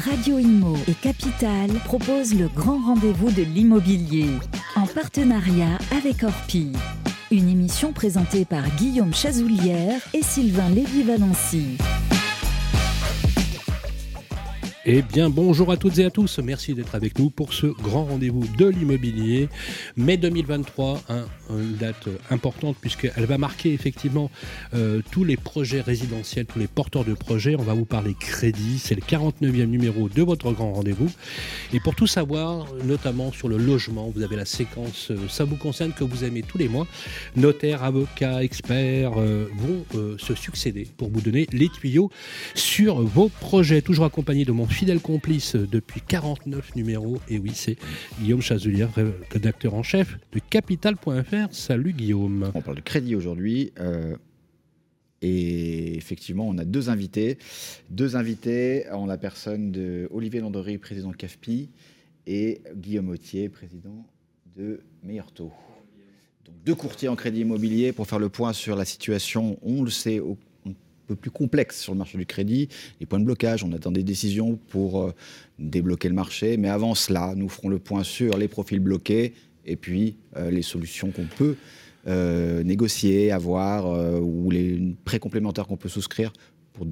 Radio Imo et Capital proposent le grand rendez-vous de l'immobilier en partenariat avec Orpi. Une émission présentée par Guillaume Chazoulière et Sylvain Lévy-Valency. Eh bien, bonjour à toutes et à tous. Merci d'être avec nous pour ce grand rendez-vous de l'immobilier. Mai 2023, hein, une date importante puisqu'elle va marquer effectivement euh, tous les projets résidentiels, tous les porteurs de projets. On va vous parler crédit. C'est le 49e numéro de votre grand rendez-vous. Et pour tout savoir, notamment sur le logement, vous avez la séquence euh, Ça vous concerne que vous aimez tous les mois. Notaires, avocats, experts euh, vont se succéder pour vous donner les tuyaux sur vos projets. Toujours accompagné de mon fidèle complice depuis 49 numéros. Et oui, c'est Guillaume Chazelier, rédacteur en chef de Capital.fr. Salut Guillaume. On parle de crédit aujourd'hui. Euh, et effectivement, on a deux invités. Deux invités en la personne de Olivier Landry, président de CAFPI, et Guillaume Autier, président de Meilleur Taux. Donc deux courtiers en crédit immobilier pour faire le point sur la situation, on le sait, au peu plus complexe sur le marché du crédit, les points de blocage, on attend des décisions pour euh, débloquer le marché, mais avant cela, nous ferons le point sur les profils bloqués et puis euh, les solutions qu'on peut euh, négocier, avoir, ou les prêts complémentaires qu'on peut souscrire pour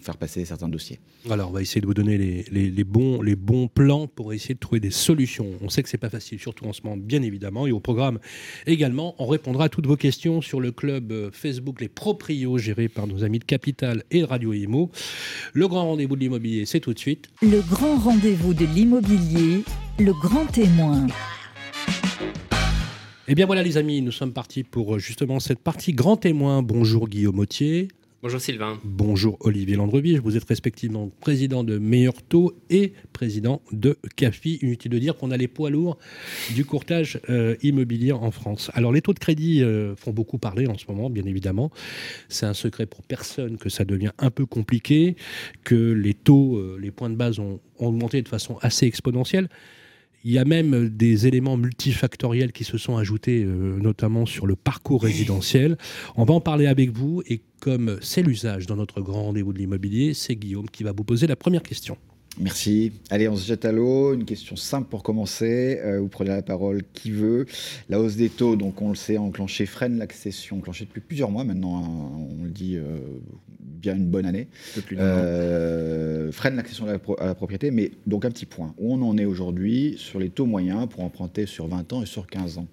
faire passer certains dossiers. Alors, on va essayer de vous donner les, bons, les bons plans pour essayer de trouver des solutions. On sait que c'est pas facile, surtout en ce moment, bien évidemment. Et au programme également, on répondra à toutes vos questions sur le club euh, Facebook Les Proprios, géré par nos amis de Capital et Radio Imo. Le grand rendez-vous de l'immobilier, c'est tout de suite. Le grand rendez-vous de l'immobilier, le grand témoin. Eh bien voilà les amis, nous sommes partis pour euh, justement cette partie grand témoin. Bonjour Guillaume Autier. Bonjour Sylvain. Bonjour Olivier Landreville. Vous êtes respectivement président de Meilleur Taux et président de CAFI. Inutile de dire qu'on a les poids lourds du courtage euh, immobilier en France. Alors les taux de crédit euh, font beaucoup parler en ce moment, bien évidemment. C'est un secret pour personne que ça devient un peu compliqué, que les taux, euh, les points de base ont augmenté de façon assez exponentielle. Il y a même des éléments multifactoriels qui se sont ajoutés, euh, notamment sur le parcours résidentiel. On va en parler avec vous et comme c'est l'usage dans notre grand rendez-vous de l'immobilier, c'est Guillaume qui va vous poser la première question. Merci. Allez, on se jette à l'eau. Une question simple pour commencer. Euh, vous prenez la parole qui veut. La hausse des taux, donc on le sait, enclenché freine l'accession, enclenché depuis plusieurs mois maintenant. Hein. on le dit euh, bien une bonne année. Euh, freine l'accession à, la propriété, mais donc un petit point. Où on en est aujourd'hui sur les taux moyens pour emprunter sur 20 ans et sur 15 ans?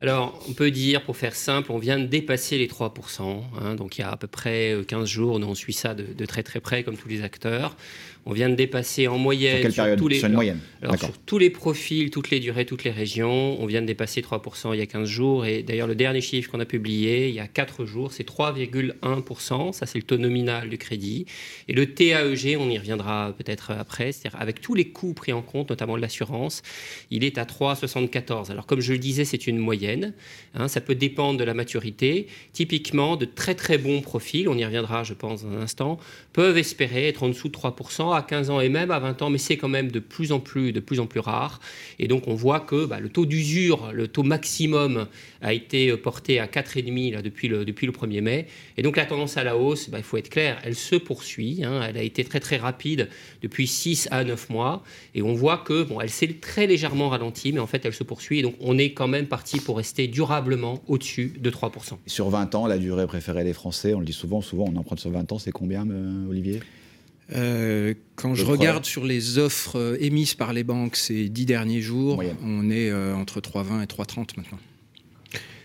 Alors, on peut dire, pour faire simple, on vient de dépasser les 3%. Hein. donc, il y a à peu près 15 jours, nous, on suit ça de, de, très très près, comme tous les acteurs. On vient de dépasser en moyenne sur, tous les, tous les profils, toutes les durées, toutes les régions, on vient de dépasser 3% il y a 15 jours. Et d'ailleurs, le dernier chiffre qu'on a publié il y a 4 jours, c'est 3,1%. Ça, c'est le taux nominal du crédit. Et le TAEG, on y reviendra peut-être après, c'est-à-dire avec tous les coûts pris en compte, notamment de l'assurance, il est à 3,74. Alors, comme je le disais, c'est une moyenne. Hein, ça peut dépendre de la maturité. Typiquement, de très très bons profils, on y reviendra, je pense, dans un instant, peuvent espérer être en dessous de 3% à 15 ans et même à 20 ans, mais c'est quand même de plus en plus, de plus en plus rare. Et donc on voit que bah, le taux d'usure, le taux maximum a été porté à 4,5 là, depuis, le, depuis le 1er mai. Et donc la tendance à la hausse, bah, il faut être clair, elle se poursuit. Hein. elle a été très très rapide depuis 6 à 9 mois. Et on voit que bon, elle s'est très légèrement ralentie, mais en fait elle se poursuit. Et donc on est quand même parti pour rester durablement au-dessus de 3%. Sur 20 ans, la durée préférée des Français, on le dit souvent, souvent on emprunte sur 20 ans, c'est combien, euh, Olivier? Euh, quand je regarde sur les offres euh, émises par les banques ces dix derniers jours, on est euh, entre 3,20 et 3,30 maintenant.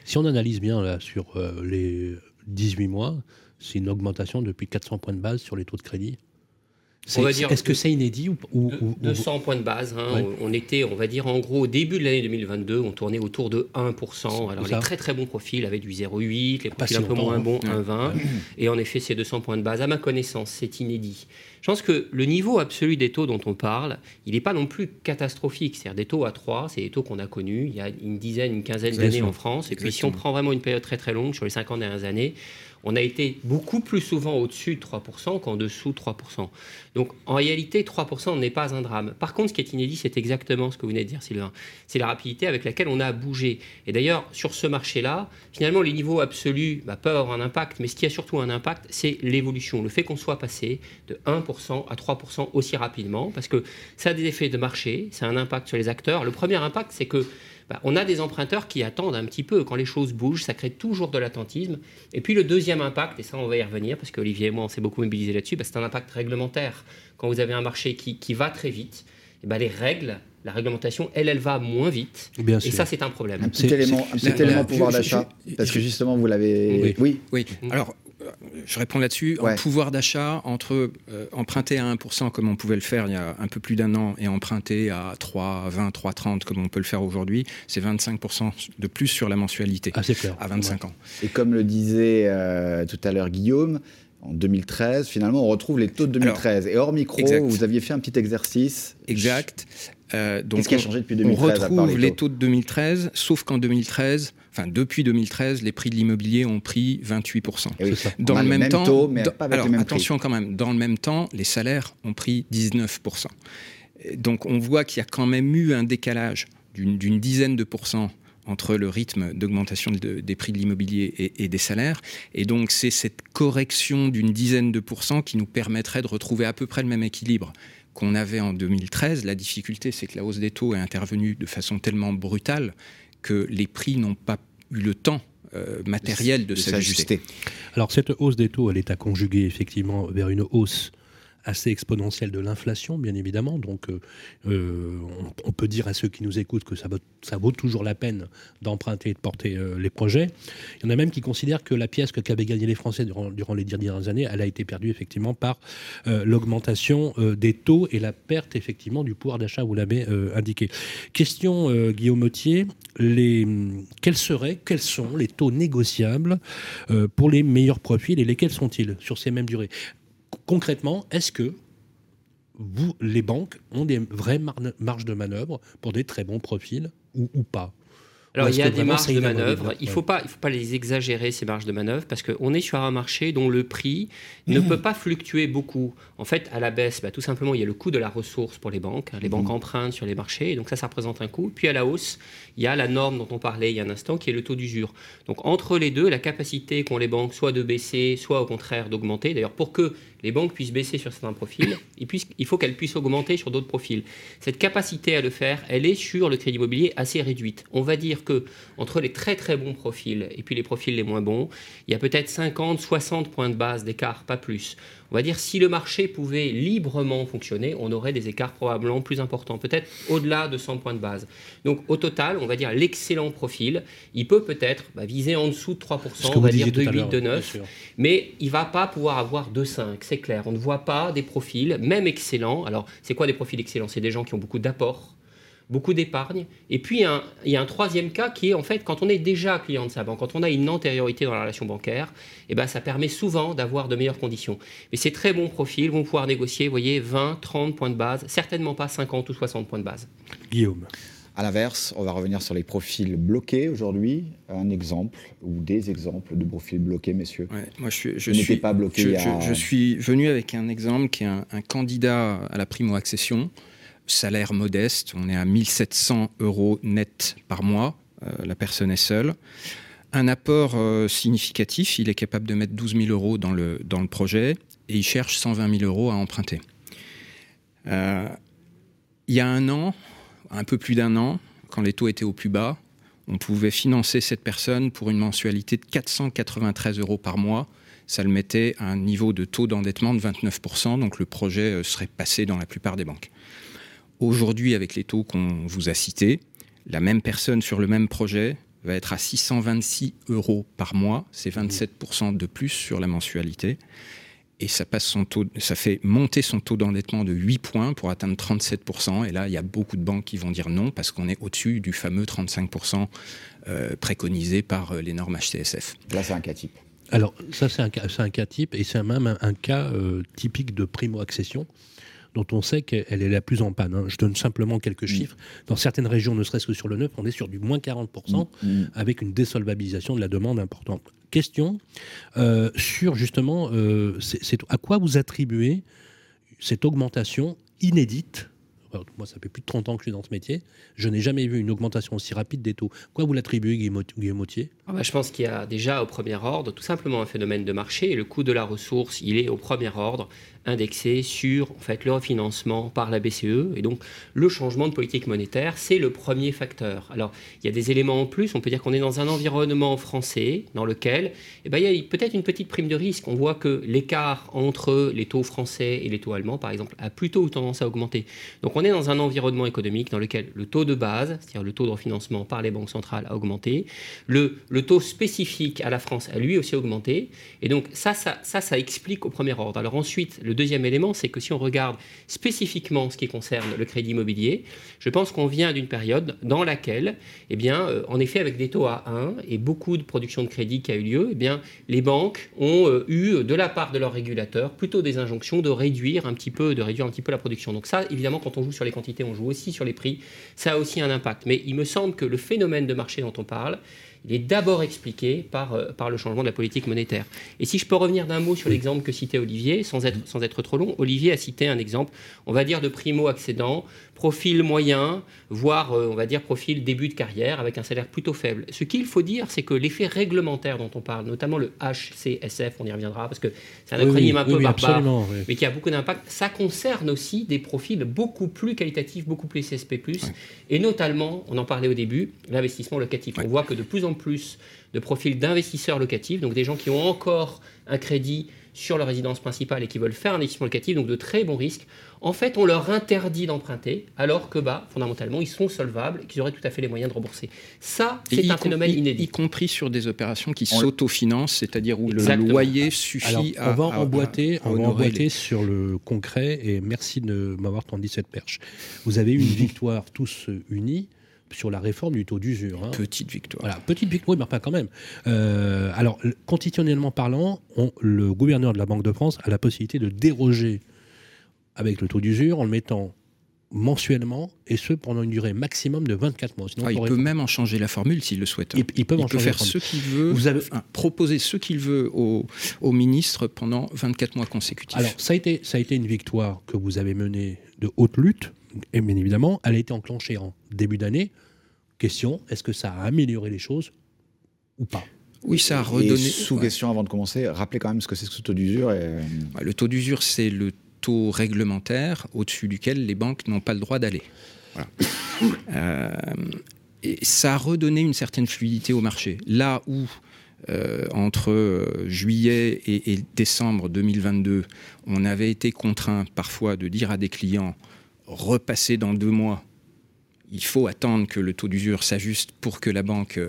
Si on analyse bien là, sur les 18 mois, c'est une augmentation depuis 400 points de base sur les taux de crédit. Est-ce que c'est inédit ou, 200 points de base. Hein. On était, on va dire, en gros, au début de l'année 2022, on tournait autour de 1%. Alors, les très très bons profils avaient du 0,8, les profils un peu moins bons, 1,20. Et en effet, ces 200 points de base, à ma connaissance, c'est inédit. Je pense que le niveau absolu des taux dont on parle, il n'est pas non plus catastrophique. C'est-à-dire des taux à 3, c'est des taux qu'on a connus il y a une dizaine, une quinzaine d'années en France. Et puis si on prend vraiment une période très très longue, sur les 50 dernières années, on a été beaucoup plus souvent au-dessus de 3% qu'en dessous de 3%. Donc en réalité, 3% n'est pas un drame. Par contre, ce qui est inédit, c'est exactement ce que vous venez de dire, Sylvain. C'est la rapidité avec laquelle on a bougé. Et d'ailleurs, sur ce marché-là, finalement, les niveaux absolus bah, peuvent avoir un impact, mais ce qui a surtout un impact, c'est l'évolution. Le fait qu'on soit passé de 1% à 3% aussi rapidement, parce que ça a des effets de marché, ça a un impact sur les acteurs. Le premier impact, c'est que bah, on a des emprunteurs qui attendent un petit peu. Quand les choses bougent, ça crée toujours de l'attentisme. Et puis le deuxième impact, et ça on va y revenir, parce qu'Olivier et moi on s'est beaucoup mobilisé là-dessus, bah, c'est un impact réglementaire. Quand vous avez un marché qui, va très vite, et bah, les règles, la réglementation, elle, elle va moins vite. et ça, c'est un problème. Un petit élément, un petit élément pouvoir d'achat, parce que justement, vous l'avez... Oui. oui. Alors, je réponds là-dessus. En pouvoir d'achat, entre euh, emprunter à 1%, comme on pouvait le faire il y a un peu plus d'un an, et emprunter à 3, 20, 3, 30, comme on peut le faire aujourd'hui, c'est 25% de plus sur la mensualité. Ah, clair. À 25 ans. Et comme le disait euh, tout à l'heure Guillaume, en 2013, finalement, on retrouve les taux de 2013. et hors micro, vous aviez fait un petit exercice. Exact. Euh, donc Qu'est-ce qui a changé depuis 2013 On retrouve les taux de 2013, sauf qu'en 2013, enfin depuis 2013, les prix de l'immobilier ont pris 28%. Eh dans le même temps, mais pas avec alors, les attention quand même, dans le même temps, les salaires ont pris 19%. Donc on voit qu'il y a quand même eu un décalage d'une dizaine de pourcents entre le rythme d'augmentation des prix de l'immobilier et, et, des salaires. Et donc c'est cette correction d'une dizaine de pourcents qui nous permettrait de retrouver à peu près le même équilibre qu'on avait en 2013. La difficulté, c'est que la hausse des taux est intervenue de façon tellement brutale que les prix n'ont pas eu le temps euh, matériel de, s'ajuster. Alors cette hausse des taux, elle est à conjuguer effectivement vers une hausse assez exponentielle de l'inflation, bien évidemment. Donc, euh, euh, on, peut dire à ceux qui nous écoutent que ça vaut, toujours la peine d'emprunter et de porter euh, les projets. Il y en a même qui considèrent que la pièce que qu'avaient gagné les Français durant, durant, les dernières années, elle a été perdue effectivement par l'augmentation des taux et la perte effectivement du pouvoir d'achat, vous l'avez indiqué. Question, Guillaume Mottier, les, quels seraient, quels sont les taux négociables pour les meilleurs profils et lesquels sont-ils sur ces mêmes durées? Concrètement, est-ce que vous, les banques ont des vraies marges de manœuvre pour des très bons profils ou, ou pas? Alors, il y a des marges de manœuvre. Il ne faut, pas, il faut pas les exagérer, ces marges de manœuvre, parce qu'on est sur un marché dont le prix ne mmh. peut pas fluctuer beaucoup. En fait, à la baisse, bah, tout simplement, il y a le coût de la ressource pour les banques. Les banques mmh. empruntent sur les marchés, et donc ça, ça représente un coût. Puis à la hausse, il y a la norme dont on parlait il y a un instant, qui est le taux d'usure. Donc entre les deux, la capacité qu'ont les banques soit de baisser, soit au contraire d'augmenter. D'ailleurs, pour que les banques puissent baisser sur certains profils, il faut qu'elles puissent augmenter sur d'autres profils. Cette capacité à le faire, elle est sur le crédit immobilier assez réduite. On va dire que entre les très très bons profils et puis les profils les moins bons, il y a peut-être 50, 60 points de base d'écart, pas plus. On va dire si le marché pouvait librement fonctionner, on aurait des écarts probablement plus importants, peut-être au-delà de 100 points de base. Donc au total, on va dire l'excellent profil, il peut peut-être bah, viser en dessous de 3%, on va dire de 8, de 9, mais il va pas pouvoir avoir de 5, c'est clair. On ne voit pas des profils, même excellents. Alors c'est quoi des profils excellents? C'est des gens qui ont beaucoup d'apports beaucoup d'épargne. Et puis, il y a un troisième cas qui est en fait quand on est déjà client de sa banque, quand on a une antériorité dans la relation bancaire, eh ben, ça permet souvent d'avoir de meilleures conditions. Mais ces très bons profils vont pouvoir négocier, vous voyez, 20, 30 points de base, certainement pas 50 ou 60 points de base. Guillaume. À l'inverse, on va revenir sur les profils bloqués aujourd'hui. Un exemple ou des exemples de profils bloqués, messieurs. moi, je suis, je suis pas bloqué. Je, suis venu avec un exemple qui est un, un candidat à la primo-accession salaire modeste, on est à 1700 euros net par mois, euh, la personne est seule. Un apport euh, significatif, il est capable de mettre 12 000 euros dans le, projet et il cherche 120 000 euros à emprunter. Euh, il y a un an, un peu plus d'un an, quand les taux étaient au plus bas, on pouvait financer cette personne pour une mensualité de 493 euros par mois. Ça le mettait à un niveau de taux d'endettement de 29%, donc le projet serait passé dans la plupart des banques. Aujourd'hui, avec les taux qu'on vous a cités, la même personne sur le même projet va être à 626 euros par mois, c'est 27% de plus sur la mensualité. Et ça, passe son taux, ça fait monter son taux d'endettement de 8 points pour atteindre 37%. Et là, il y a beaucoup de banques qui vont dire non parce qu'on est au-dessus du fameux 35% euh, préconisé par euh, les normes HTSF. Là, c'est un cas type. Alors, ça, c'est un, un, cas type et c'est même un, cas euh, typique de primo-accession dont on sait qu'elle est la plus en panne. Hein. Je donne simplement quelques chiffres. Dans certaines régions, ne serait-ce que sur le neuf, on est sur du moins 40%, mm. mm. avec une désolvabilisation de la demande importante. question sur justement à quoi vous attribuez cette augmentation inédite? Moi, ça fait plus de 30 ans que je suis dans ce métier. Je n'ai jamais vu une augmentation aussi rapide des taux. Quoi vous l'attribuez, Guillaume bah, Je pense qu'il y a déjà au premier ordre tout simplement un phénomène de marché. Et le coût de la ressource, il est au premier ordre indexé sur en fait, le refinancement par la BCE. Et donc, le changement de politique monétaire, c'est le premier facteur. Alors, il y a des éléments en plus. On peut dire qu'on est dans un environnement français dans lequel eh ben, il y a peut-être une petite prime de risque. On voit que l'écart entre les taux français et les taux allemands, par exemple, a plutôt tendance à augmenter. Donc, on est dans un environnement économique dans lequel le taux de base, c'est-à-dire le taux de refinancement par les banques centrales, a augmenté. Le taux spécifique à la France a lui aussi augmenté. Et donc, ça, ça, ça, ça explique au premier ordre. Alors ensuite, le deuxième élément, c'est que si on regarde spécifiquement ce qui concerne le crédit immobilier, je pense qu'on vient d'une période dans laquelle, eh bien, euh, en effet, avec des taux à 1 et beaucoup de production de crédit qui a eu lieu, eh bien, les banques ont euh, eu, de la part de leurs régulateurs, plutôt des injonctions de réduire un petit peu, de réduire un petit peu la production. Donc ça, évidemment, quand on joue sur les quantités, on joue aussi sur les prix. Ça a aussi un impact. Mais il me semble que le phénomène de marché dont on parle, il est d'abord expliqué par, euh, par le changement de la politique monétaire. Et si je peux revenir d'un mot sur l'exemple que citait Olivier, sans être, sans être trop long, Olivier a cité un exemple, on va dire, de primo-accédant profil moyen, voire euh, on va dire profil début de carrière avec un salaire plutôt faible. Ce qu'il faut dire, c'est que l'effet réglementaire dont on parle, notamment le HCSF, on y reviendra parce que c'est un acronyme un peu barbare, mais qui a beaucoup d'impact, ça concerne aussi des profils beaucoup plus qualitatifs, beaucoup plus CSP+, et notamment, on en parlait au début, l'investissement locatif. On voit que de plus en plus de profils d'investisseurs locatifs, donc des gens qui ont encore un crédit sur leur résidence principale et qui veulent faire un investissement locatif, donc de très bons risques, en fait, on leur interdit d'emprunter, alors que, bah, fondamentalement, ils sont solvables et qu'ils auraient tout à fait les moyens de rembourser. Ça, c'est un phénomène inédit. Y compris sur des opérations qui s'autofinancent, c'est-à-dire où le loyer suffit à. On va emboîter, on va emboîter sur le concret, et merci de m'avoir tendu cette perche. Vous avez eu une victoire tous unis sur la réforme du taux d'usure. Hein. Petite victoire. Voilà, petite victoire, mais pas quand même. Euh, alors, constitutionnellement parlant, le gouverneur de la Banque de France a la possibilité de déroger avec le taux d'usure en le mettant mensuellement et ce pendant une durée maximum de 24 mois. Ah, il peut même en changer la formule s'il le souhaite. Il, peut, faire ce qu'il veut, Vous avez... proposer ce qu'il veut au, au, ministre pendant 24 mois consécutifs. Alors ça a, été, ça a été une victoire que vous avez menée de haute lutte, et bien évidemment, elle a été enclenchée en début d'année. Question, est-ce que ça a amélioré les choses ou pas? Oui, ça a redonné. sous question avant de commencer, rappelez quand même ce que c'est ce taux d'usure. Et... Le taux d'usure, c'est le taux réglementaire au-dessus duquel les banques n'ont pas le droit d'aller. Euh, et ça a redonné une certaine fluidité au marché. Là où euh, entre euh, juillet et, et, décembre 2022, on avait été contraint parfois de dire à des clients repasser dans deux mois. Il faut attendre que le taux d'usure s'ajuste pour que la banque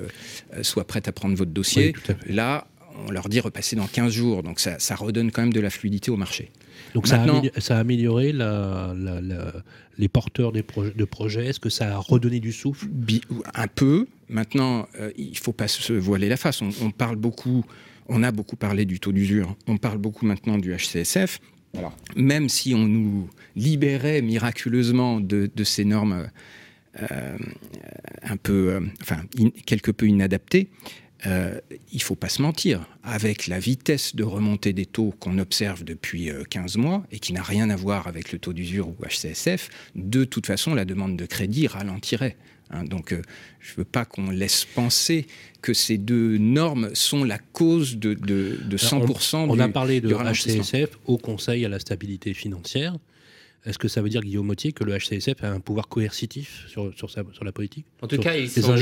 soit prête à prendre votre dossier. Là, on leur dit repasser dans 15 jours. Donc ça, ça redonne quand même de la fluidité au marché. Donc ça, a amélioré les porteurs des de projets Est-ce que ça a redonné du souffle? Un peu. Maintenant, euh, il ne faut pas se voiler la face. On, parle beaucoup, on a beaucoup parlé du taux d'usure. On parle beaucoup maintenant du HCSF. Même si on nous libérait miraculeusement de, ces normes euh, un peu, euh, enfin, quelque peu inadaptées, euh, il ne faut pas se mentir, avec la vitesse de remontée des taux qu'on observe depuis 15 euh, mois et qui n'a rien à voir avec le taux d'usure ou HCSF, de toute façon, la demande de crédit ralentirait. Hein. donc, euh, je ne veux pas qu'on laisse penser que ces deux normes sont la cause de, 100% on, on a parlé de HCSF au Conseil à la stabilité financière. Est-ce que ça veut dire, Guillaume Mottier, que le HCSF a un pouvoir coercitif sur, sur, sur la politique? En tout cas, il s'en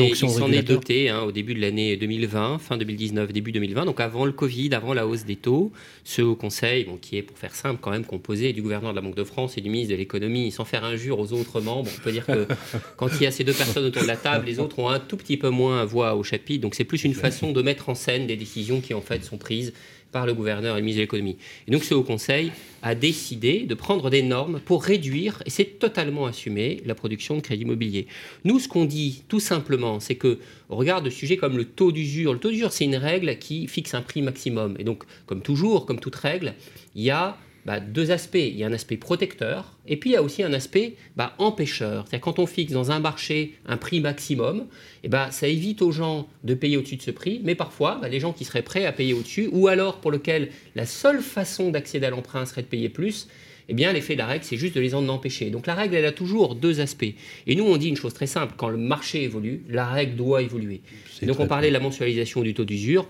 est, doté hein, au début de l'année 2020, fin 2019, début 2020, donc avant le Covid, avant la hausse des taux. Ce Haut Conseil, bon, qui est, pour faire simple, quand même composé du gouverneur de la Banque de France et du ministre de l'économie, sans faire injure aux autres membres, on peut dire que quand il y a ces deux personnes autour de la table, les autres ont un tout petit peu moins voix au chapitre. Donc c'est plus une façon de mettre en scène des décisions qui en fait sont prises par le gouverneur et le ministre de l'économie. Et donc ce Haut Conseil a décidé de prendre des normes pour réduire, et c'est totalement assumé, la production de crédit immobilier. Nous, ce qu'on dit tout simplement, c'est que au regard de sujets comme le taux d'usure, le taux d'usure, c'est une règle qui fixe un prix maximum. Et donc, comme toujours, comme toute règle, il y a bah, deux aspects. Il y a un aspect protecteur et puis il y a aussi un aspect bah, empêcheur. C'est-à-dire quand on fixe dans un marché un prix maximum, et eh bah, ça évite aux gens de payer au-dessus de ce prix, mais parfois les gens qui seraient prêts à payer au-dessus, ou alors pour lequel la seule façon d'accéder à l'emprunt serait de payer plus, eh bien, l'effet de la règle, c'est juste de les en empêcher. Donc la règle, elle a toujours deux aspects. Et nous, on dit une chose très simple, quand le marché évolue, la règle doit évoluer. donc on parlait de la mensualisation du taux d'usure.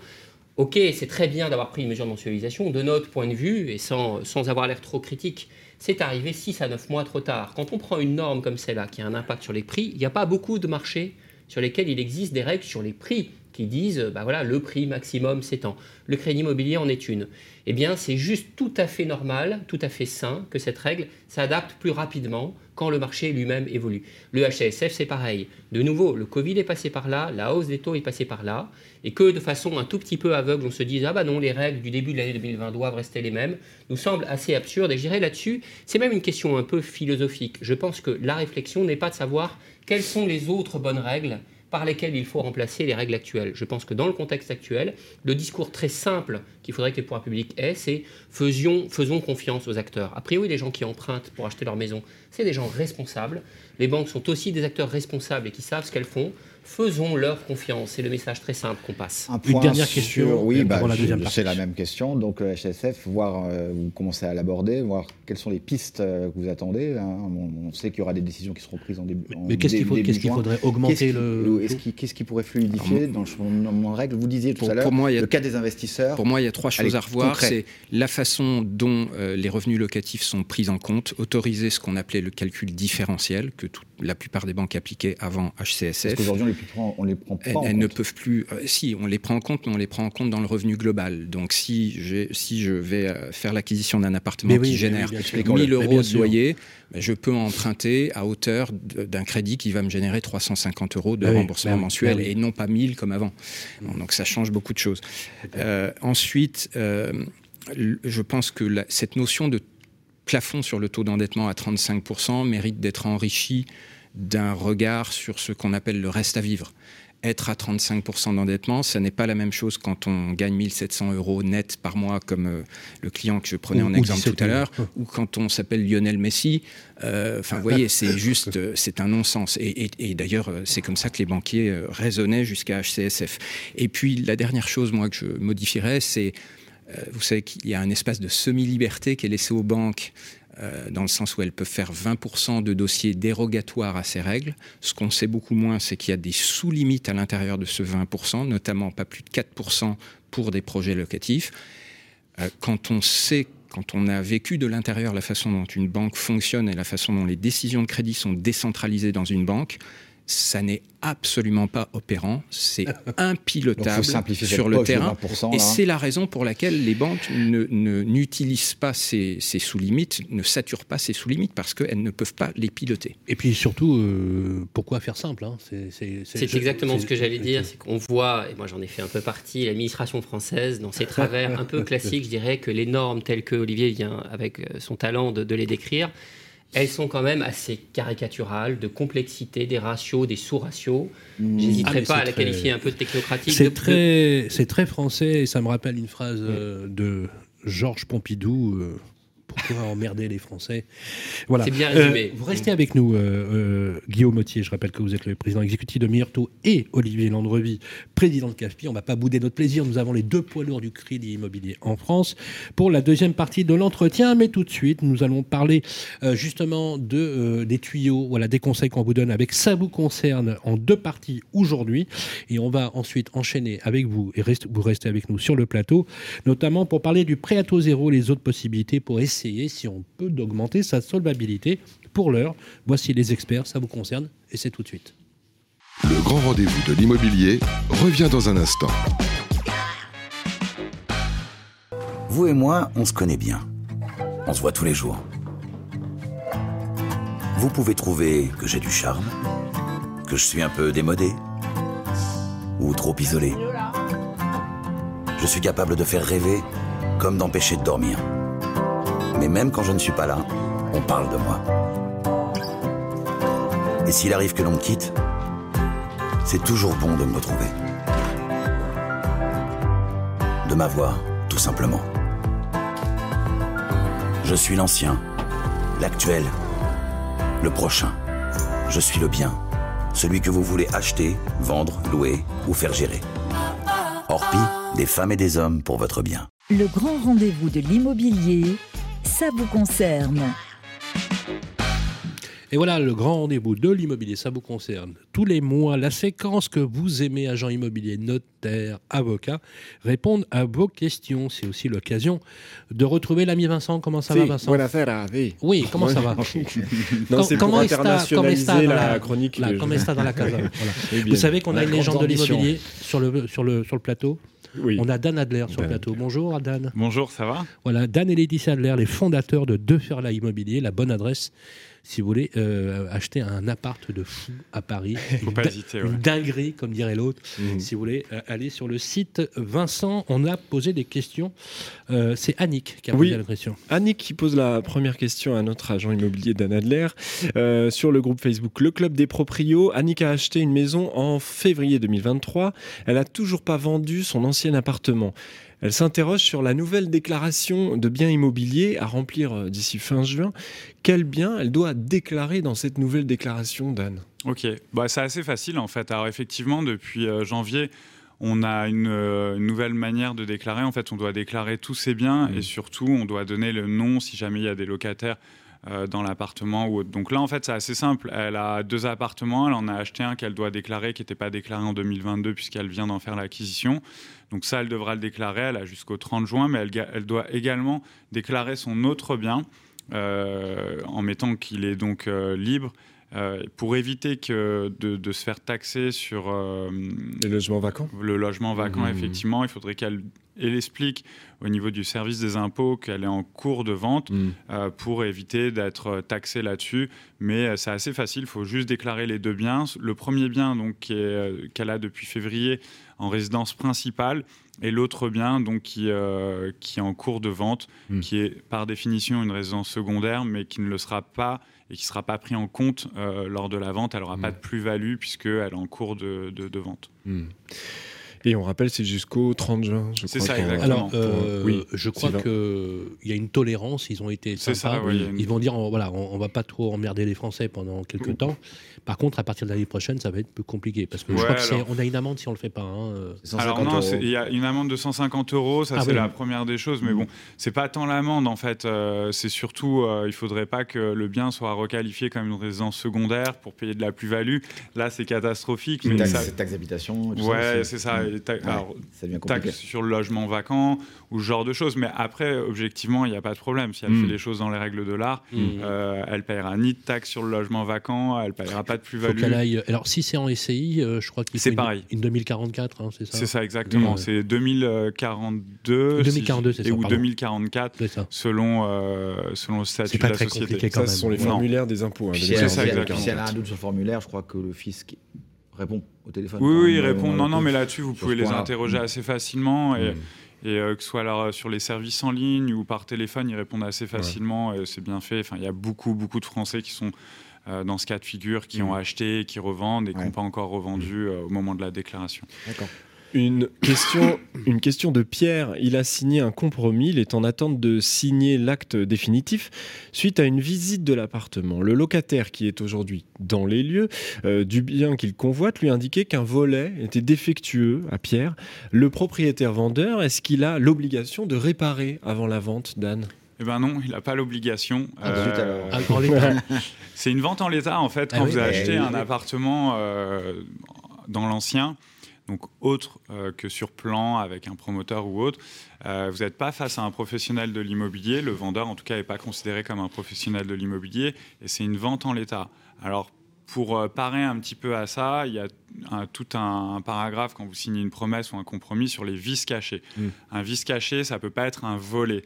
Ok, c'est très bien d'avoir pris une mesure de mensualisation. De notre point de vue, et sans, avoir l'air trop critique, c'est arrivé 6 à 9 mois trop tard. Quand on prend une norme comme celle-là qui a un impact sur les prix, il n'y a pas beaucoup de marchés sur lesquels il existe des règles sur les prix qui disent bah voilà, le prix maximum s'étend. Le crédit immobilier en est une. Eh bien, c'est juste tout à fait normal, tout à fait sain que cette règle s'adapte plus rapidement quand le marché lui-même évolue. Le HSF, c'est pareil. De nouveau, le Covid est passé par là, la hausse des taux est passée par là, et que de façon un tout petit peu aveugle, on se dise ah bah non, les règles du début de l'année 2020 doivent rester les mêmes, nous semble assez absurde. Et je dirais là-dessus, c'est même une question un peu philosophique. Je pense que la réflexion n'est pas de savoir quelles sont les autres bonnes règles par lesquelles il faut remplacer les règles actuelles. Je pense que dans le contexte actuel, le discours très simple qu'il faudrait que les pouvoirs publics aient, c'est faisons, faisons confiance aux acteurs. A priori, les gens qui empruntent pour acheter leur maison, c'est des gens responsables. Les banques sont aussi des acteurs responsables et qui savent ce qu'elles font faisons leur confiance. C'est le message très simple qu'on passe. Une dernière question. Oui, bah, c'est la même question. Donc HSF, voir, euh, vous commencez à l'aborder, voir quelles sont les pistes euh, que vous attendez. Hein. On, sait qu'il y aura des décisions qui seront prises en début. Mais qu'est-ce qu'il faudrait augmenter le Qu'est-ce qui, pourrait fluidifier dans le changement de règle Vous disiez tout à l'heure le cas des investisseurs. Pour moi, il y a trois choses à revoir. C'est la façon dont euh, les revenus locatifs sont pris en compte, autoriser ce qu'on appelait le calcul différentiel que la plupart des banques appliquaient avant HCSF. On les prend pas. Elles, ne peuvent plus. Euh, si, on les prend en compte, mais on les prend en compte dans le revenu global. Donc, si, si je vais euh, faire l'acquisition d'un appartement qui génère 1000 euros de loyer, ben, je peux emprunter à hauteur d'un crédit qui va me générer 350 euros de remboursement mensuel et non pas 1000 comme avant. donc, ça change beaucoup de choses. Euh, ensuite, je pense que cette notion de plafond sur le taux d'endettement à 35% mérite d'être enrichie d'un regard sur ce qu'on appelle le reste à vivre. Être à 35% d'endettement, ça n'est pas la même chose quand on gagne 1700 euros net par mois, comme euh, le client que je prenais en exemple tout à l'heure, ou quand on s'appelle Lionel Messi. Euh, enfin, vous voyez, c'est juste, euh, c'est un non-sens. Et, d'ailleurs, c'est comme ça que les banquiers raisonnaient jusqu'à HCSF. Et puis, la dernière chose, moi, que je modifierais, c'est vous savez qu'il y a un espace de semi-liberté qui est laissé aux banques euh, dans le sens où elles peuvent faire 20% de dossiers dérogatoires à ces règles. Ce qu'on sait beaucoup moins, c'est qu'il y a des sous-limites à l'intérieur de ce 20%, notamment pas plus de 4% pour des projets locatifs. Euh, quand on sait quand on a vécu de l'intérieur la façon dont une banque fonctionne et la façon dont les décisions de crédit sont décentralisées dans une banque, ça n'est absolument pas opérant, c'est impilotable sur le terrain. Et c'est la raison pour laquelle les banques n'utilisent pas ces, sous-limites, ne saturent pas ces sous-limites, parce qu'elles ne peuvent pas les piloter. Et puis surtout, euh, pourquoi faire simple hein? C'est exactement ce que j'allais dire, c'est qu'on voit, et moi j'en ai fait un peu partie, l'administration française, dans ses travers un peu classiques, je dirais que les normes telles que Olivier vient avec euh, son talent de les décrire, elles sont quand même assez caricaturales, de complexité, des ratios, des sous-ratios. Mmh. J'hésiterai ah, pas à la qualifier un peu de technocratique. C'est très, très français et ça me rappelle une phrase euh, de Georges Pompidou. Euh, pourquoi emmerder les Français Voilà. C'est bien résumé. Euh, vous restez avec nous, euh, euh, Guillaume Mottier. Je rappelle que vous êtes le président exécutif de Myrto et Olivier Landrevi, président de CAFPI. On ne va pas bouder notre plaisir. Nous avons les deux poids lourds du crédit immobilier en France pour la deuxième partie de l'entretien. Mais tout de suite, nous allons parler justement de, des tuyaux, voilà, des conseils qu'on vous donne avec Ça vous concerne en deux parties aujourd'hui. Et on va ensuite enchaîner avec vous et vous restez avec nous sur le plateau, notamment pour parler du prêt à taux zéro, les autres possibilités pour essayer si on peut, d'augmenter sa solvabilité. Pour l'heure, voici les experts, ça vous concerne, et c'est tout de suite. Le grand rendez-vous de l'immobilier revient dans un instant. Vous et moi, on se connaît bien. On se voit tous les jours. Vous pouvez trouver que j'ai du charme, que je suis un peu démodé, ou trop isolé. Je suis capable de faire rêver comme d'empêcher de dormir. Mais même quand je ne suis pas là, on parle de moi. Et s'il arrive que l'on me quitte, c'est toujours bon de me retrouver. De m'avoir, tout simplement. Je suis l'ancien, l'actuel, le prochain. Je suis le bien, celui que vous voulez acheter, vendre, louer ou faire gérer. Orpi, des femmes et des hommes pour votre bien. Le grand rendez-vous de l'immobilier, ça vous concerne. Et voilà le grand rendez-vous de l'immobilier, ça vous concerne. Tous les mois, la séquence que vous aimez, agent immobilier, notaire, avocat, répondent à vos questions. C'est aussi l'occasion de retrouver l'ami Vincent. Comment ça va, Vincent? oui. Oui, comment ça va? Non, c'est pour internationaliser la, chronique. La, comment está dans la casa Vous savez qu'on a une légende de l'immobilier sur le, sur, le, sur le plateau? Oui. On a Dan Adler sur le plateau. Bonjour Dan. Bonjour, ça va? Voilà, Dan et Laetitia Adler, les fondateurs de De Ferla Immobilier, la bonne adresse si vous voulez euh, acheter un appart de fou à Paris, Faut pas hésiter, une dinguerie, comme dirait l'autre, mmh. si vous voulez euh, aller sur le site Vincent, on a posé des questions. Euh, c'est Annick qui a posé la question. Annick qui pose la première question à notre agent immobilier Dan Adler sur le groupe Facebook Le Club des Proprios. Annick a acheté une maison en février 2023. Elle a toujours pas vendu son ancien appartement. Elle s'interroge sur la nouvelle déclaration de biens immobiliers à remplir euh, d'ici fin juin. Quel bien elle doit déclarer dans cette nouvelle déclaration, Dan? Ok, bah, c'est assez facile en fait. Alors effectivement, depuis euh, janvier, on a euh, une, nouvelle manière de déclarer. En fait, on doit déclarer tous ses biens mmh. et surtout, on doit donner le nom si jamais il y a des locataires dans l'appartement ou Donc là, en fait, c'est assez simple. Elle a deux appartements. Elle en a acheté un qu'elle doit déclarer, qui n'était pas déclaré en 2022 puisqu'elle vient d'en faire l'acquisition. Donc ça, elle devra le déclarer, elle a jusqu'au 30 juin, mais elle, doit également déclarer son autre bien euh, en mettant qu'il est donc euh, libre. Euh, pour éviter que de, se faire taxer sur le logement vacant. Le logement vacant, mmh. effectivement, il faudrait qu'elle explique au niveau du service des impôts qu'elle est en cours de vente mmh. pour éviter d'être taxée là-dessus. Mais c'est assez facile, il faut juste déclarer les deux biens. Le premier bien donc qu'elle a depuis février, en résidence principale et l'autre bien donc qui, euh, qui est en cours de vente, hmm. qui est par définition une résidence secondaire, mais qui ne le sera pas et qui ne sera pas pris en compte euh, lors de la vente. Elle n'aura pas hmm. de plus-value puisqu'elle est en cours de, de, vente. Et on rappelle, c'est jusqu'au 30 juin. C'est ça, exactement. Alors, euh, oui, je crois qu'il y a une tolérance. Ils ont été sympas. Ça, Ils vont dire, voilà, on, ne va pas trop emmerder les Français pendant quelques temps. Par contre, à partir de l'année prochaine, ça va être plus compliqué parce que je crois qu'on a une amende si on le fait pas. Hein. Alors non, il y a une amende de 150 euros. Ça, ah c'est la première des choses. Mais bon, c'est pas tant l'amende en fait. Euh, c'est surtout, euh, il faudrait pas que le bien soit requalifié comme une résidence secondaire pour payer de la plus-value. Là, c'est catastrophique. Mais taxe, ça... taxe d'habitation. Ouais, c'est ça taxe sur le logement vacant ou ce genre de choses. Mais après, objectivement, il n'y a pas de problème. Si elle hmm. fait les choses dans les règles de l'art, hmm. euh, elle payera ni de taxe sur le logement vacant, elle payera pas de plus-value. Alors, si c'est en SCI, euh, je crois qu'il c'est pareil. Une, 2044, hein, c'est ça C'est ça, exactement. C'est 2042. 2042, c'est ça. Ou 2044, selon, euh, selon le statut de la société. Ça, ce sont les formulaires des impôts. Hein, si, elle, si elle a un doute sur le formulaire, je crois que le fisc répond au téléphone. Oui, oui, ils répondent. Non, non, mais là-dessus, vous pouvez les interroger mm. assez facilement. Et, mm. et euh, que ce soit alors, sur les services en ligne ou par téléphone, ils répondent assez facilement. C'est bien fait. Enfin, il y a beaucoup, beaucoup de Français qui sont euh, dans ce cas de figure, qui ont mm. acheté, qui revendent et qui n'ont pas encore revendu euh, au moment de la déclaration. D'accord. Une question, une question de Pierre. Il a signé un compromis. Il est en attente de signer l'acte définitif suite à une visite de l'appartement. Le locataire, qui est aujourd'hui dans les lieux euh, du bien qu'il convoite, lui indiquait qu'un volet était défectueux à Pierre. Le propriétaire vendeur, est-ce qu'il a l'obligation de réparer avant la vente, Dan? Eh ben non, il n'a pas l'obligation. Ah, euh, ah, c'est une vente en l'état en fait. Quand ah vous achetez un appartement euh, dans l'ancien, donc autre euh, que sur plan avec un promoteur ou autre. Euh, vous n'êtes pas face à un professionnel de l'immobilier, le vendeur en tout cas n'est pas considéré comme un professionnel de l'immobilier, et c'est une vente en l'état. Alors pour euh, parer un petit peu à ça, il y a tout un, paragraphe quand vous signez une promesse ou un compromis sur les vices cachés. Mmh. Un vice caché, ça peut pas être un volet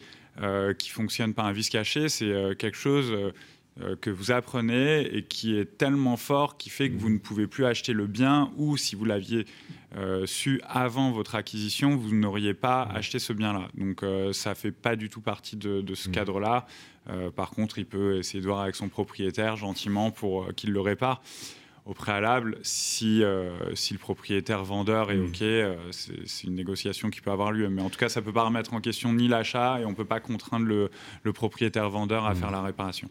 qui fonctionne par un vice caché, c'est quelque chose euh, que vous apprenez et qui est tellement fort qui fait que vous ne pouvez plus acheter le bien ou si vous l'aviez euh, su avant votre acquisition, vous n'auriez pas acheté ce bien-là. Donc euh, ça ne fait pas du tout partie de, ce cadre-là. par contre, il peut essayer de voir avec son propriétaire gentiment pour qu'il le répare. Au préalable, si, si le propriétaire vendeur est mmh. OK, c'est une négociation qui peut avoir lieu. Mais en tout cas, ça ne peut pas remettre en question ni l'achat et on ne peut pas contraindre le, le propriétaire vendeur à mmh. faire la réparation.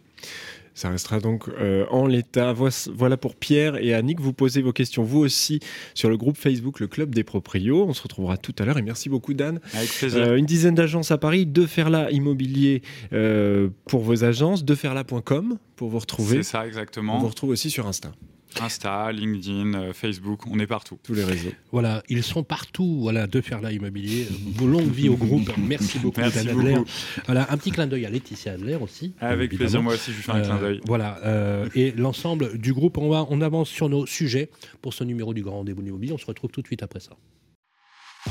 Ça restera donc euh, en l'état. Voilà pour Pierre et Annick. Vous posez vos questions vous aussi sur le groupe Facebook Le Club des Proprios. On se retrouvera tout à l'heure et merci beaucoup Dan. Avec plaisir. Euh, une dizaine d'agences à Paris, de Ferla Immobilier euh, pour vos agences, deferla.com pour vous retrouver. C'est ça exactement. On vous retrouve aussi sur Insta. Insta, LinkedIn, euh, Facebook, on est partout. Tous les réseaux. Voilà, ils sont partout. Voilà, de faire la immobilier. Longue vie au groupe. Merci beaucoup, Merci beaucoup. Voilà, un petit clin d'œil à Laetitia Adler aussi. Avec plaisir, moi aussi, je lui fais un clin d'œil. Euh, voilà, euh, et l'ensemble du groupe, on, va, on avance sur nos sujets pour ce numéro du Grand Rendez-vous de l'immobilier. On se retrouve tout de suite après ça.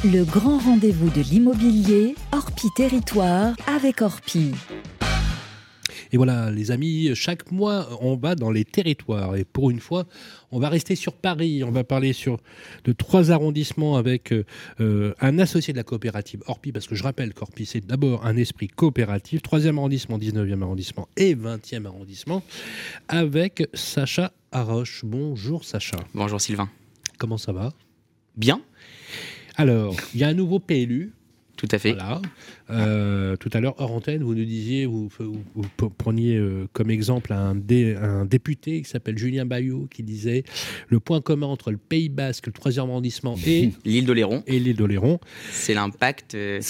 Le grand rendez-vous de l'immobilier, Orpi Territoire avec Orpi. Et voilà, les amis, chaque mois, on va dans les territoires. Et pour une fois, on va rester sur Paris. On va parler sur de trois arrondissements avec euh, un associé de la coopérative Orpi, parce que je rappelle qu'Orpi, c'est d'abord un esprit coopératif. Troisième arrondissement, 19e arrondissement et 20e arrondissement, avec Sacha Haroche. Bonjour Sacha. Bonjour Sylvain. Comment ça va? Bien. Alors, il y a un nouveau PLU tout à fait. Euh, tout à l'heure, hors antenne, vous nous disiez, vous, preniez euh, comme exemple un, un député qui s'appelle Julien Bayou qui disait le point commun entre le Pays Basque, le troisième arrondissement et l'île d'Oléron. Et l'île d'Oléron. C'est l'impact euh,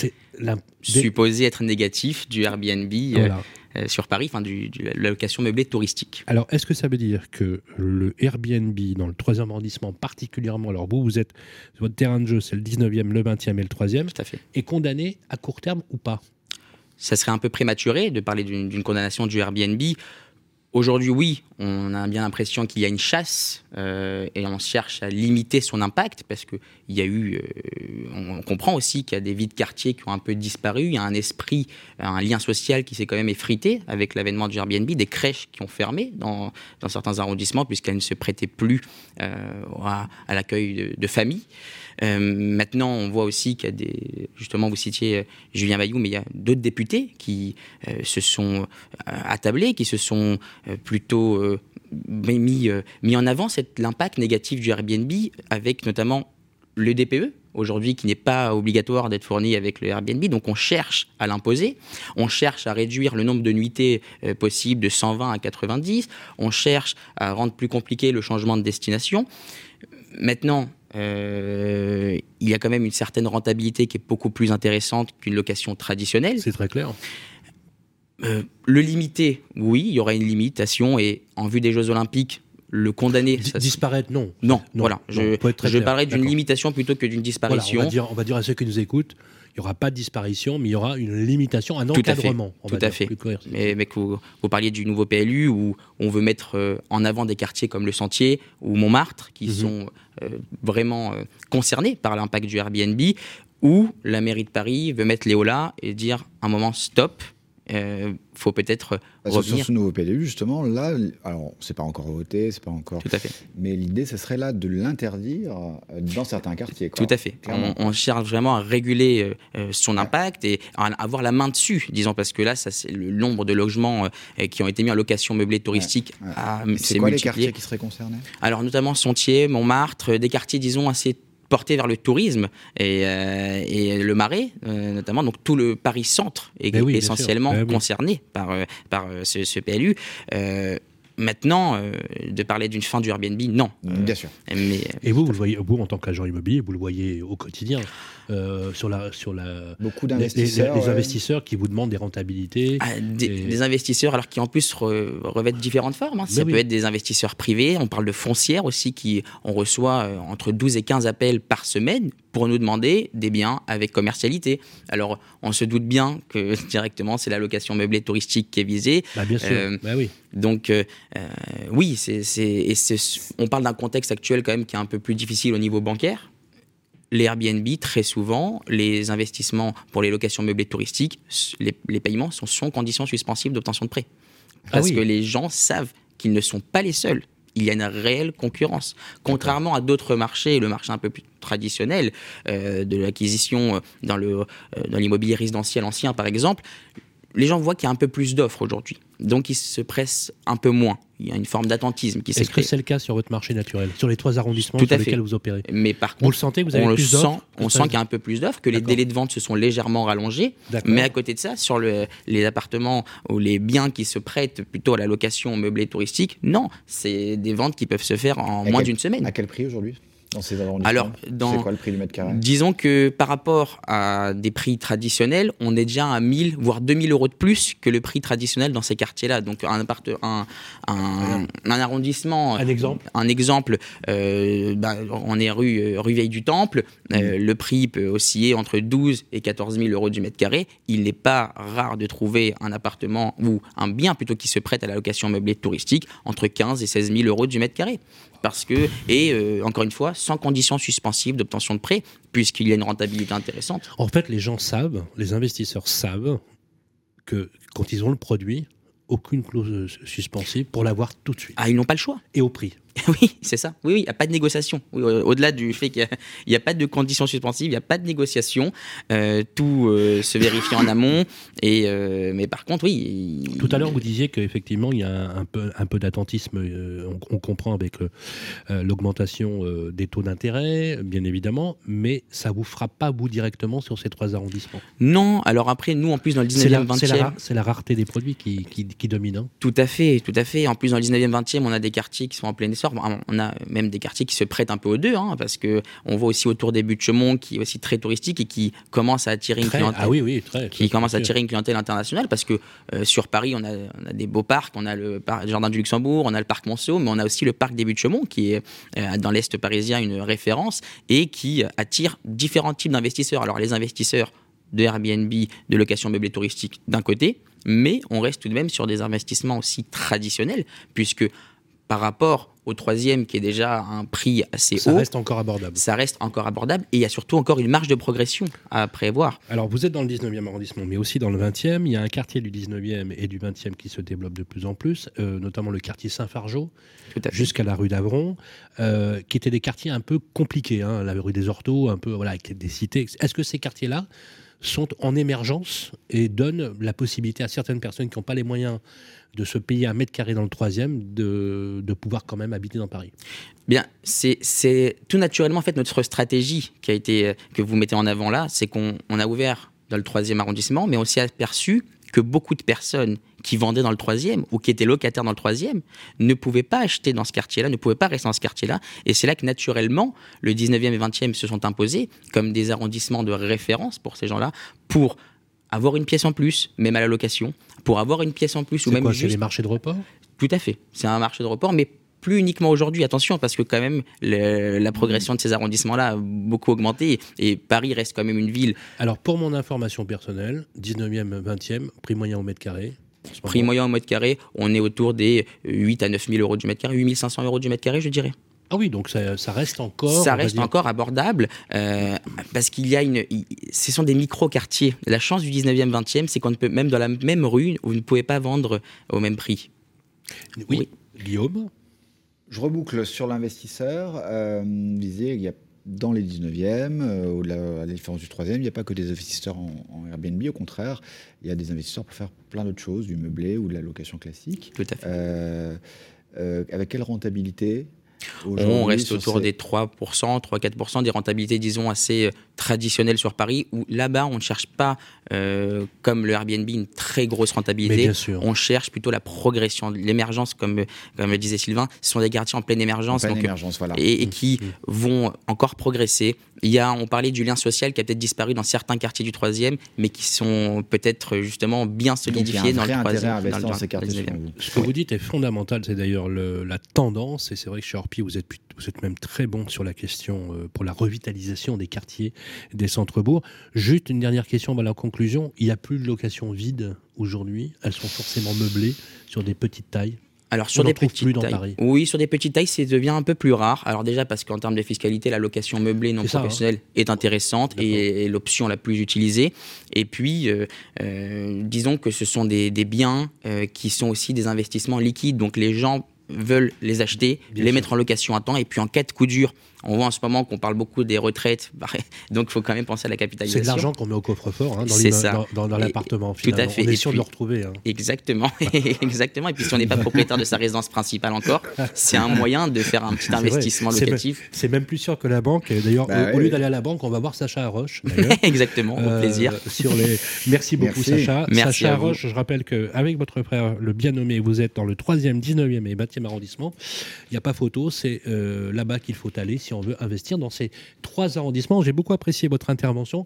supposé être négatif du Airbnb. Sur Paris, enfin du, la location meublée touristique. Alors, est-ce que ça veut dire que le Airbnb dans le troisième arrondissement particulièrement, alors vous, vous êtes, votre terrain de jeu, c'est le 19e, le 20e et le 3e, Tout à fait. est condamné à court terme ou pas? Ça serait un peu prématuré de parler d'une condamnation du Airbnb. Aujourd'hui, oui, on a bien l'impression qu'il y a une chasse euh, et on cherche à limiter son impact parce qu'il y a eu, euh, on comprend aussi qu'il y a des vies de quartier qui ont un peu disparu, il y a un esprit, un lien social qui s'est quand même effrité avec l'avènement du Airbnb, des crèches qui ont fermé dans, certains arrondissements puisqu'elles ne se prêtaient plus euh, à, l'accueil de familles. Euh, maintenant, on voit aussi qu'il y a des. Justement, vous citiez euh, Julien Bayou, mais il y a d'autres députés qui euh, se sont attablés, qui se sont plutôt mis, mis en avant l'impact négatif du Airbnb avec notamment le DPE, aujourd'hui qui n'est pas obligatoire d'être fourni avec le Airbnb. Donc on cherche à l'imposer, on cherche à réduire le nombre de nuitées possibles de 120 à 90, on cherche à rendre plus compliqué le changement de destination. Maintenant, euh, il y a quand même une certaine rentabilité qui est beaucoup plus intéressante qu'une location traditionnelle. C'est très clair. Euh, le limiter, oui, il y aura une limitation et en vue des Jeux Olympiques, le condamner. disparaître, non. Non, voilà. je, je parlerai d'une limitation plutôt que d'une disparition. on, va dire, on va dire à ceux qui nous écoutent, il n'y aura pas de disparition, mais il y aura une limitation, un encadrement. Tout à fait. Mais, vous, parliez du nouveau PLU où on veut mettre euh, en avant des quartiers comme le Sentier ou Montmartre qui mhm. sont euh, vraiment euh, concernés par l'impact du Airbnb, où la mairie de Paris veut mettre Léola et dire un moment stop, euh, faut peut-être revenir. Sur ce nouveau PLU, justement, là, alors c'est pas encore voté, c'est pas encore. Tout à fait. Mais l'idée, ce serait là de l'interdire euh, dans certains quartiers. Tout à fait. On, cherche vraiment à réguler euh, son impact et à avoir la main dessus, disons, parce que là, ça, c'est le nombre de logements qui ont été mis en location meublée touristique. C'est quoi les quartiers qui seraient concernés? Alors, notamment Sentier, Montmartre, des quartiers, disons, assez porté vers le tourisme et, euh, le marais, euh, notamment. Donc tout le Paris Centre est ben essentiellement ben concerné par, euh, par ce, ce PLU. Maintenant, euh, de parler d'une fin du Airbnb, non. Bien sûr. Mais, et vous, vous le voyez, vous en tant qu'agent immobilier, vous le voyez au quotidien euh, sur la sur la beaucoup d'investisseurs, les, investisseurs qui vous demandent des rentabilités, ah, des, investisseurs alors qui en plus revêtent différentes formes. Hein. Ça peut être des investisseurs privés. On parle de foncières aussi qui on reçoit euh, entre 12 et 15 appels par semaine pour nous demander des biens avec commercialité. Alors, on se doute bien que directement, c'est la location meublée touristique qui est visée. Bah, bien sûr. Euh, bah oui. Donc, euh, euh, oui, c'est, on parle d'un contexte actuel quand même qui est un peu plus difficile au niveau bancaire. Les Airbnb, très souvent, les investissements pour les locations meublées touristiques, les, paiements sont sans conditions suspensives d'obtention de prêt. Ah Parce que les gens savent qu'ils ne sont pas les seuls il y a une réelle concurrence. Contrairement à d'autres marchés, le marché un peu plus traditionnel euh, de l'acquisition euh, euh, dans l'immobilier résidentiel ancien, par exemple, les gens voient qu'il y a un peu plus d'offres aujourd'hui. Donc ils se pressent un peu moins. Il y a une forme d'attentisme qui s'est Est-ce que c'est le cas sur votre marché naturel, sur les trois arrondissements sur lesquels vous opérez Mais par contre, vous le sentez, vous avez on plus le sent, d'offres on sent qu'il y a un peu plus d'offres, que les délais de vente se sont légèrement rallongés. Mais à côté de ça, sur le, les appartements ou les biens qui se prêtent plutôt à la location meublée touristique, non, c'est des ventes qui peuvent se faire en moins d'une semaine. À quel prix aujourd'hui? Dans ces Alors, dans, c'est quoi le prix du mètre carré? Disons que par rapport à des prix traditionnels, on est déjà à 1000 voire 2000 euros de plus que le prix traditionnel dans ces quartiers-là. Donc un, un, un, un arrondissement, un exemple, un exemple, euh, bah, on est rue euh, rue Vieille du Temple. Euh, le prix peut osciller entre 12 et 14 000 euros du mètre carré. Il n'est pas rare de trouver un appartement ou un bien plutôt qui se prête à la location meublée touristique entre 15 et 16 000 euros du mètre carré parce que, et euh, encore une fois, sans conditions suspensives d'obtention de prêt, puisqu'il y a une rentabilité intéressante. En fait, les gens savent, les investisseurs savent que quand ils ont le produit, aucune clause suspensive pour l'avoir tout de suite. Ah, ils n'ont pas le choix. Et au prix. Oui, c'est ça. Oui, oui, il n'y a pas de négociation. Au-delà du fait qu'il n'y a, pas de conditions suspensives, il n'y a pas de négociation. Euh, tout euh, se vérifie en amont. Et, euh, mais par contre, oui. Tout à l'heure, vous disiez qu'effectivement, il y a un peu, un peu d'attentisme. On, comprend avec l'augmentation des taux d'intérêt, bien évidemment, mais ça ne vous frappe pas, vous, directement sur ces trois arrondissements? Non. Alors après, nous, en plus, dans le 19e, 20e. C'est la, rareté des produits qui, qui, domine. Hein. tout à fait, tout à fait. En plus, dans le 19e, 20e, on a des quartiers qui sont en plein essor on a même des quartiers qui se prêtent un peu aux deux, hein, parce que on voit aussi autour des buts de Chemont qui est aussi très touristique et qui commence à attirer une clientèle. Ah oui, oui, très, qui commence à attirer une clientèle internationale, parce que euh, sur Paris, on a, des beaux parcs, on a le, jardin du Luxembourg, on a le parc Monceau, mais on a aussi le parc des buts de Chemont qui est euh, dans l'est parisien une référence et qui attire différents types d'investisseurs. Alors les investisseurs de Airbnb, de location meublée touristique d'un côté, mais on reste tout de même sur des investissements aussi traditionnels, puisque par rapport au troisième qui est déjà un prix assez haut. Ça reste encore abordable. Ça reste encore abordable et il y a surtout encore une marge de progression à prévoir. Alors vous êtes dans le 19e arrondissement, mais aussi dans le 20e. Il y a un quartier du 19e et du 20e qui se développe de plus en plus, euh, notamment le quartier Saint-Fargeau, jusqu'à la rue d'Avron, euh, qui étaient des quartiers un peu compliqués, hein, la rue des Orteaux, un peu voilà, avec des cités. Est-ce que ces quartiers-là sont en émergence et donnent la possibilité à certaines personnes qui n'ont pas les moyens de se payer un mètre carré dans le troisième, de, de pouvoir quand même habiter dans Paris. Bien, c'est tout naturellement en fait notre stratégie qui a été que vous mettez en avant là, c'est qu'on a ouvert dans le troisième arrondissement, mais on s'est aperçu que beaucoup de personnes qui vendaient dans le troisième ou qui étaient locataires dans le troisième ne pouvaient pas acheter dans ce quartier-là, ne pouvaient pas rester dans ce quartier-là. Et c'est là que naturellement, le 19e et 20e se sont imposés comme des arrondissements de référence pour ces gens-là, pour avoir une pièce en plus, même à la location, pour avoir une pièce en plus ou même quoi, juste... C'est les marchés de report? Tout à fait. C'est un marché de report, mais plus uniquement aujourd'hui, attention, parce que quand même, la progression de ces arrondissements-là a beaucoup augmenté et Paris reste quand même une ville. Alors, pour mon information personnelle, 19e, 20e, prix moyen au mètre carré Prix moyen au mètre carré, on est autour des 8 à 9 000 euros du mètre carré, 8 500 euros du mètre carré, je dirais. Ah oui, donc ça, reste encore. Ça reste encore abordable euh, parce qu'il y a une. Ce sont des micro-quartiers. La chance du 19e, 20e, c'est qu'on ne peut, même dans la même rue, vous ne pouvez pas vendre au même prix. Oui. Guillaume? Je reboucle sur l'investisseur. Euh, il y a dans les 19e, euh, la, à la différence du 3e, il n'y a pas que des investisseurs en, Airbnb, au contraire, il y a des investisseurs pour faire plein d'autres choses, du meublé ou de la location classique. Tout à fait. Euh, avec quelle rentabilité on reste autour des 3%, 3-4%, des rentabilités, disons, assez euh, traditionnelles sur Paris, où là-bas, on ne cherche pas, euh, comme le Airbnb, une très grosse rentabilité. On cherche plutôt la progression, l'émergence, comme, comme le disait Sylvain. Ce sont des quartiers en pleine émergence, et, qui mmh. vont encore progresser. Il y a, on parlait du lien social qui a peut-être disparu dans certains quartiers du 3e, mais qui sont peut-être justement bien solidifiés dans le 3e. Ce que vous dites est fondamental, c'est d'ailleurs la tendance, et c'est vrai que chez Orpi, vous êtes, vous êtes même très bon sur la question euh, pour la revitalisation des quartiers, des centres-bourgs. Juste une dernière question à la conclusion. Il n'y a plus de locations vides aujourd'hui. Elles sont forcément meublées sur des petites tailles. Alors sur des petites tailles, oui, sur des petites tailles, ça devient un peu plus rare. Alors déjà parce qu'en termes de fiscalité, la location meublée non hein. professionnelle est intéressante et est l'option la plus utilisée. Et puis, euh, euh, disons que ce sont des, biens qui sont aussi des investissements liquides. Donc les gens veulent les acheter, les mettre en location à temps, et puis en cas de coup dur, on voit en ce moment qu'on parle beaucoup des retraites, donc il faut quand même penser à la capitalisation. C'est de l'argent qu'on met au coffre-fort hein, dans, l'appartement. Tout à fait. On est sûr de le retrouver. Hein. Exactement, exactement. Et puis si on n'est pas propriétaire de sa résidence principale encore, c'est un moyen de faire un petit investissement locatif. C'est même plus sûr que la banque. D'ailleurs, bah au, lieu d'aller à la banque, on va voir Sacha Roche. exactement, au euh, plaisir. Sur les... Merci beaucoup Sacha. Merci Sacha Roche, je rappelle qu'avec votre frère, le bien nommé, vous êtes dans le 3e, 19e et 20e arrondissement. Il n'y a pas photo, c'est euh, là-bas qu'il faut aller si on veut investir dans ces trois arrondissements. J'ai beaucoup apprécié votre intervention.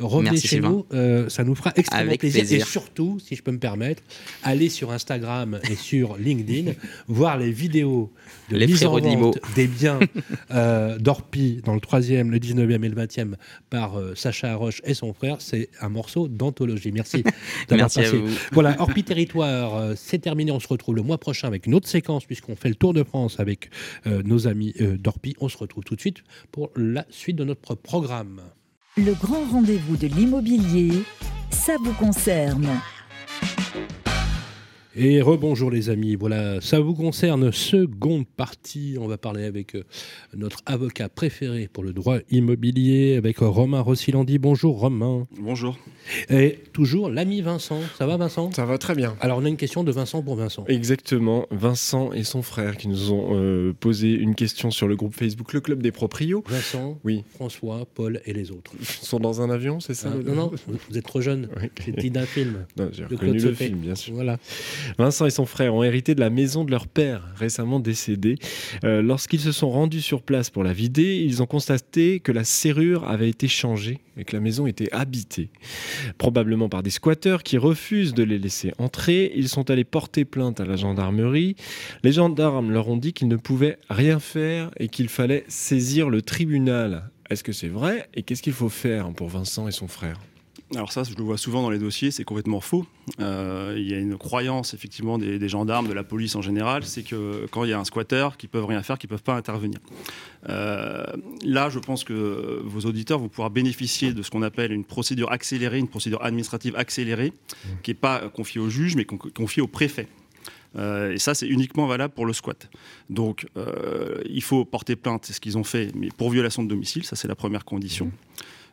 Revenez chez nous, euh, ça nous fera extrêmement plaisir. Et surtout, si je peux me permettre, allez sur Instagram et sur LinkedIn, voir les vidéos de les mise en vente des biens euh, d'Orpi dans le 3e, le 19e et le 20e par euh, Sacha Roche et son frère. C'est un morceau d'anthologie. Merci d'avoir passé. Voilà, Orpi Territoire, c'est terminé. On se retrouve le mois prochain avec une autre séquence puisqu'on fait le tour de France avec nos amis d'Orpi. On se retrouve tout de suite pour la suite de notre programme. Le grand rendez-vous de l'immobilier, ça vous concerne. Et rebonjour les amis, voilà, ça vous concerne, seconde partie, on va parler avec euh, notre avocat préféré pour le droit immobilier, avec Romain Rossilandi. Bonjour Romain. Bonjour. Et toujours l'ami Vincent, ça va Vincent? Ça va très bien. Alors on a une question de Vincent pour Vincent. Exactement, Vincent et son frère qui nous ont euh, posé une question sur le groupe Facebook Le Club des Proprios. Vincent, oui. François, Paul et les autres. Ils sont dans un avion, c'est ça ah, Non, non, vous êtes trop jeune, c'est dit d'un film. J'ai reconnu le film, bien sûr. Voilà. Vincent et son frère ont hérité de la maison de leur père, récemment décédé. Euh, lorsqu'ils se sont rendus sur place pour la vider, ils ont constaté que la serrure avait été changée et que la maison était habitée. Probablement par des squatteurs qui refusent de les laisser entrer. Ils sont allés porter plainte à la gendarmerie. Les gendarmes leur ont dit qu'ils ne pouvaient rien faire et qu'il fallait saisir le tribunal. Est-ce que c'est vrai Et qu'est-ce qu'il faut faire pour Vincent et son frère? Alors ça, je le vois souvent dans les dossiers, c'est complètement faux. Euh, il y a une croyance effectivement des, gendarmes, de la police en général, c'est que quand il y a un squatter, qu'ils peuvent rien faire, qu'ils peuvent pas intervenir. Euh, là, je pense que vos auditeurs vont pouvoir bénéficier de ce qu'on appelle une procédure accélérée, une procédure administrative accélérée, qui n'est pas confiée au juge, mais confiée au préfet. Euh, et ça, c'est uniquement valable pour le squat. Donc, il faut porter plainte, c'est ce qu'ils ont fait, mais pour violation de domicile, ça c'est la première condition.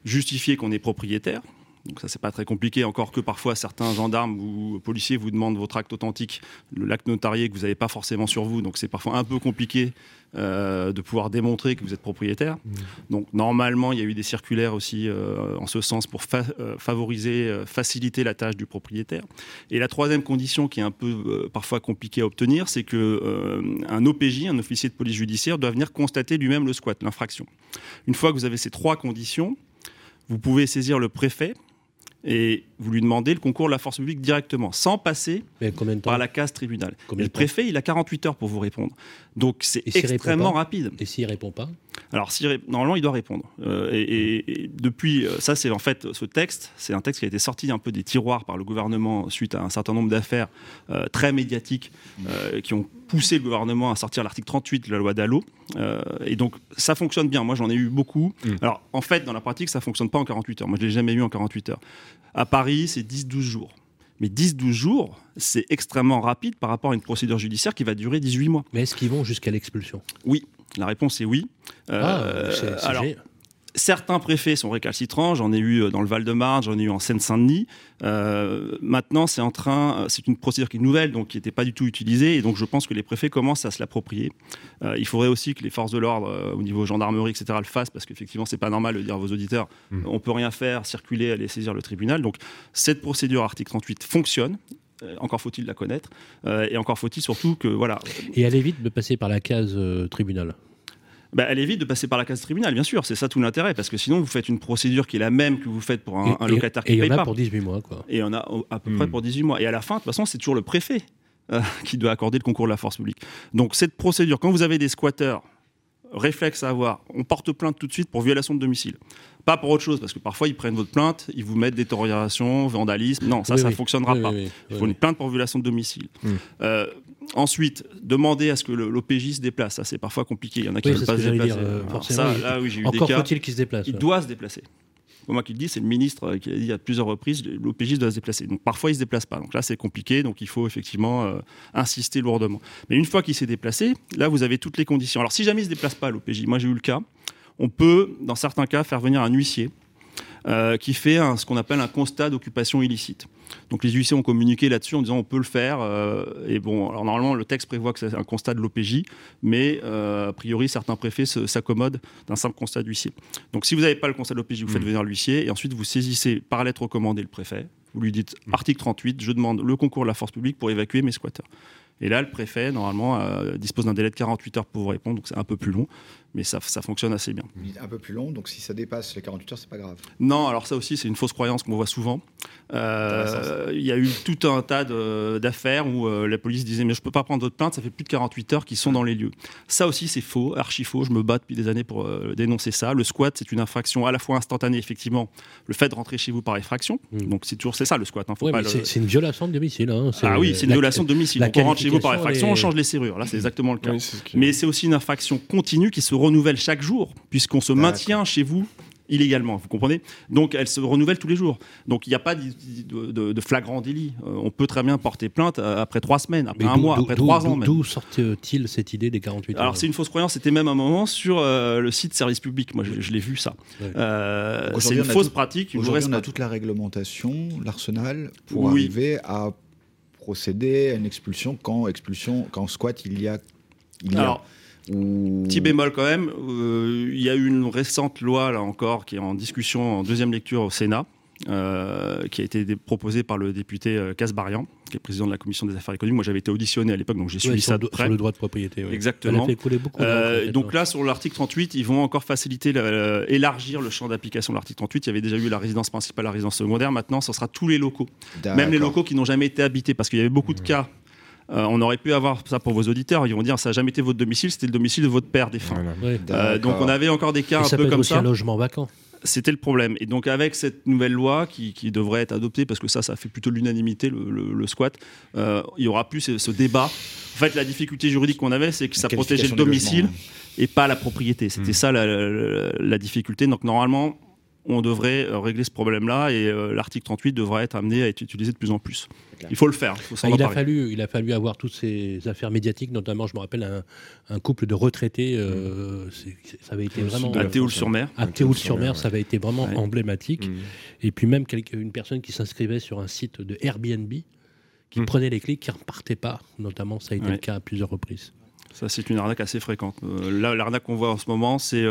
Justifier qu'on est propriétaire, donc ça, c'est pas très compliqué, encore que parfois certains gendarmes ou policiers vous demandent votre acte authentique, l'acte notarié que vous n'avez pas forcément sur vous. Donc c'est parfois un peu compliqué euh, de pouvoir démontrer que vous êtes propriétaire. Mmh. Donc normalement, il y a eu des circulaires aussi euh, en ce sens pour euh, favoriser, faciliter la tâche du propriétaire. Et la troisième condition qui est un peu parfois compliquée à obtenir, c'est que un OPJ, un officier de police judiciaire, doit venir constater lui-même le squat, l'infraction. Une fois que vous avez ces trois conditions, vous pouvez saisir le préfet et vous lui demandez le concours de la force publique directement, sans passer par la case tribunal. le préfet, il a 48 heures pour vous répondre. Donc c'est extrêmement rapide. Et s'il répond pas Alors normalement, il doit répondre. Euh, et, depuis, euh, ça c'est en fait ce texte, c'est un texte qui a été sorti un peu des tiroirs par le gouvernement suite à un certain nombre d'affaires euh, très médiatiques qui ont poussé le gouvernement à sortir l'article 38 de la loi Dallot. et donc ça fonctionne bien. Moi j'en ai eu beaucoup. Mm. Alors en fait, dans la pratique, ça fonctionne pas en 48 heures. Moi je l'ai jamais eu en 48 heures. À Paris, c'est 10-12 jours. Mais 10-12 jours, c'est extrêmement rapide par rapport à une procédure judiciaire qui va durer 18 mois. Mais est-ce qu'ils vont jusqu'à l'expulsion? Oui, la réponse est oui. Ah, alors, Certains préfets sont récalcitrants, j'en ai eu euh, dans le Val-de-Marne, j'en ai eu en Seine-Saint-Denis. Euh, maintenant, c'est en train, euh, c'est une procédure qui est nouvelle, donc qui n'était pas du tout utilisée, et donc je pense que les préfets commencent à se l'approprier. il faudrait aussi que les forces de l'ordre, au niveau gendarmerie, etc., le fassent, parce qu'effectivement, c'est pas normal de dire à vos auditeurs, mmh. on peut rien faire, circuler, aller saisir le tribunal. Donc cette procédure article 38 fonctionne, encore faut-il la connaître, et encore faut-il surtout que voilà. Et elle évite de passer par la case tribunal. Bah, elle évite de passer par la case tribunal, bien sûr. C'est ça tout l'intérêt, parce que sinon, vous faites une procédure qui est la même que vous faites pour un, locataire qui ne paye pas. Et il y en a pour 18 mois, quoi. Et on a à peu près hmm. pour 18 mois. Et à la fin, de toute façon, c'est toujours le préfet euh, qui doit accorder le concours de la force publique. Donc, cette procédure, quand vous avez des squatteurs, réflexe à avoir, on porte plainte tout de suite pour violation de domicile. Pas pour autre chose, parce que parfois ils prennent votre plainte, ils vous mettent détérioration, vandalisme. Non, ça, ça ne fonctionnera pas. Il faut une plainte pour violation de domicile. Hmm. Euh, ensuite, demander à ce que l'OPJ se déplace. Ça, c'est parfois compliqué. Il y en a qui ne veulent pas se déplacer. Euh, ça, là, oui, j'ai eu Encore faut-il qu'il se déplace. Il doit se déplacer. pas moi qui le dis, c'est le ministre qui a dit à plusieurs reprises l'OPJ doit se déplacer. Donc parfois il se déplace pas. Donc là c'est compliqué, donc il faut effectivement insister lourdement. Mais une fois qu'il s'est déplacé, là vous avez toutes les conditions. Alors si jamais il se déplace pas l'OPJ, moi j'ai eu le cas, on peut dans certains cas faire venir un huissier euh, qui fait ce qu'on appelle un constat d'occupation illicite. Donc les huissiers ont communiqué là-dessus en disant on peut le faire. Euh, et bon, alors normalement le texte prévoit que c'est un constat de l'OPJ, mais euh, a priori certains préfets s'accommodent d'un simple constat d'huissier. Donc si vous n'avez pas le constat de l'OPJ, vous faites mmh. venir l'huissier et ensuite vous saisissez par lettre recommandée le préfet. Vous lui dites mmh. article 38, je demande le concours de la force publique pour évacuer mes squatteurs. Et là, le préfet, normalement, dispose d'un délai de 48 heures pour vous répondre, donc c'est un peu plus long mais ça, ça, fonctionne assez bien. Un peu plus long, donc si ça dépasse les 48 heures, c'est pas grave. Non, alors ça aussi, c'est une fausse croyance qu'on voit souvent. Euh, il y a eu tout un tas d'affaires où euh, la police disait mais je peux pas prendre votre plainte, ça fait plus de 48 heures qu'ils sont dans les lieux. Ça aussi, c'est faux, archi faux. Je me bats depuis des années pour euh, dénoncer ça. Le squat, c'est une infraction à la fois instantanée, effectivement, le fait de rentrer chez vous par effraction. Hmm. Donc c'est toujours c'est ça le squat. Hein, c'est une violation de domicile. Hein. Ah oui, c'est une violation de domicile. Donc on rentre chez vous par effraction, on change les serrures. Là, c'est exactement le cas. Mais c'est aussi une infraction continue qui se renouvelle chaque jour, puisqu'on se maintient chez vous illégalement, vous comprenez? Donc elle se renouvelle tous les jours. Donc il n'y a pas de, flagrant délit. Euh, on peut très bien porter plainte euh, après trois semaines, après un mois, après trois ans. D'où sortit-il cette idée des 48 heures Alors c'est une fausse croyance, c'était même un moment sur euh, le site service public. Moi je, l'ai vu ça. c'est une fausse pratique. Aujourd'hui on a toute la réglementation, l'arsenal, pour arriver à procéder à une expulsion quand expulsion quand squat il y a, il y a Petit bémol quand même, euh, il y a eu une récente loi, là encore, qui est en discussion en deuxième lecture au Sénat, euh, qui a été proposée par le député euh, Casbarian, qui est président de la commission des affaires économiques. Moi, j'avais été auditionné à l'époque, donc j'ai suivi ça de près. Sur le droit de propriété, oui. Exactement. Beaucoup donc là, sur l'article 38, ils vont encore faciliter, élargir le champ d'application de l'article 38. Il y avait déjà eu la résidence principale, la résidence secondaire. Maintenant, ce sera tous les locaux, même les locaux qui n'ont jamais été habités, parce qu'il y avait beaucoup de mmh. cas euh, on aurait pu avoir ça pour vos auditeurs. Ils vont dire ça n'a jamais été votre domicile, c'était le domicile de votre père défunt. Euh, donc on avait encore des cas un peu comme ça. un logement vacant. C'était le problème. Et donc avec cette nouvelle loi qui, devrait être adoptée, parce que ça, ça fait plutôt l'unanimité, le, squat, euh, il y aura plus ce, débat. En fait, la difficulté juridique qu'on avait, c'est que ça protégeait le domicile et pas la propriété. C'était hmm. ça la, difficulté. Donc normalement, on devrait euh, régler ce problème-là et euh, l'article 38 devrait être amené à être utilisé de plus en plus. Il faut le faire. Ah, il, a fallu, il a fallu avoir toutes ces affaires médiatiques, notamment, je me rappelle, un, couple de retraités, euh, mm. ça avait été vraiment... À Théoul-sur-Mer. À Théoul-sur-Mer, ça avait été vraiment emblématique. Mm. Et puis même une personne qui s'inscrivait sur un site de Airbnb, qui mm. prenait les clics, qui ne repartait pas. Notamment, ça a été le cas à plusieurs reprises. Ça, c'est une arnaque assez fréquente. là, l'arnaque qu'on voit en ce moment, c'est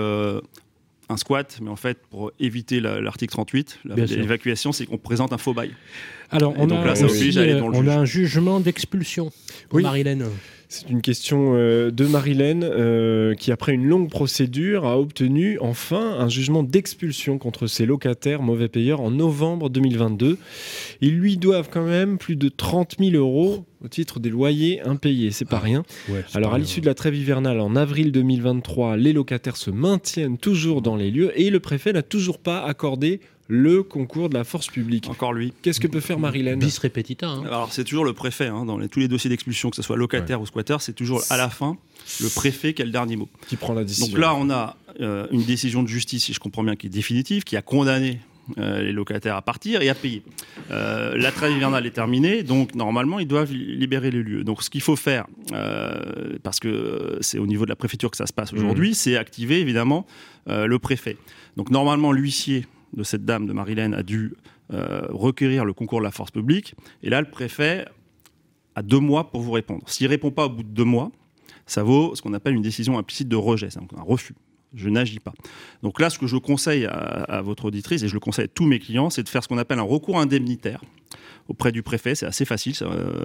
un squat, mais en fait, pour éviter l'article 38, l'évacuation, c'est qu'on présente un faux bail. Alors, on, a, euh, on a un jugement d'expulsion oui. Marilène. C'est une question euh, de Marilène euh, qui, après une longue procédure, a obtenu enfin un jugement d'expulsion contre ses locataires mauvais payeurs en novembre 2022. Ils lui doivent quand même plus de 30 000 euros au titre des loyers impayés. C'est pas ah. rien. Alors, à l'issue de la trêve hivernale en avril 2023, les locataires se maintiennent toujours dans les lieux et le préfet n'a toujours pas accordé le concours de la force publique. Encore lui. Qu'est-ce que peut faire Marilène Bis repetita. Hein. Alors c'est toujours le préfet, hein, dans tous les dossiers d'expulsion, que ce soit locataire ou squatter, c'est toujours à la fin le préfet qui a le dernier mot. Qui prend la décision. Donc là, on a euh, une décision de justice, si je comprends bien, qui est définitive, qui a condamné euh, les locataires à partir et à payer. Euh, la trêve hivernale est terminée, donc normalement ils doivent libérer les lieux. Donc ce qu'il faut faire, parce que c'est au niveau de la préfecture que ça se passe aujourd'hui, mmh. c'est activer évidemment le préfet. Donc normalement l'huissier de cette dame, de Marilène, a dû euh, requérir le concours de la force publique. Et là, le préfet a deux mois pour vous répondre. S'il ne répond pas au bout de deux mois, ça vaut ce qu'on appelle une décision implicite de rejet, c'est un refus. Je n'agis pas. Donc là, ce que je conseille à, votre auditrice, et je le conseille à tous mes clients, c'est de faire ce qu'on appelle un recours indemnitaire auprès du préfet. C'est assez facile. Euh,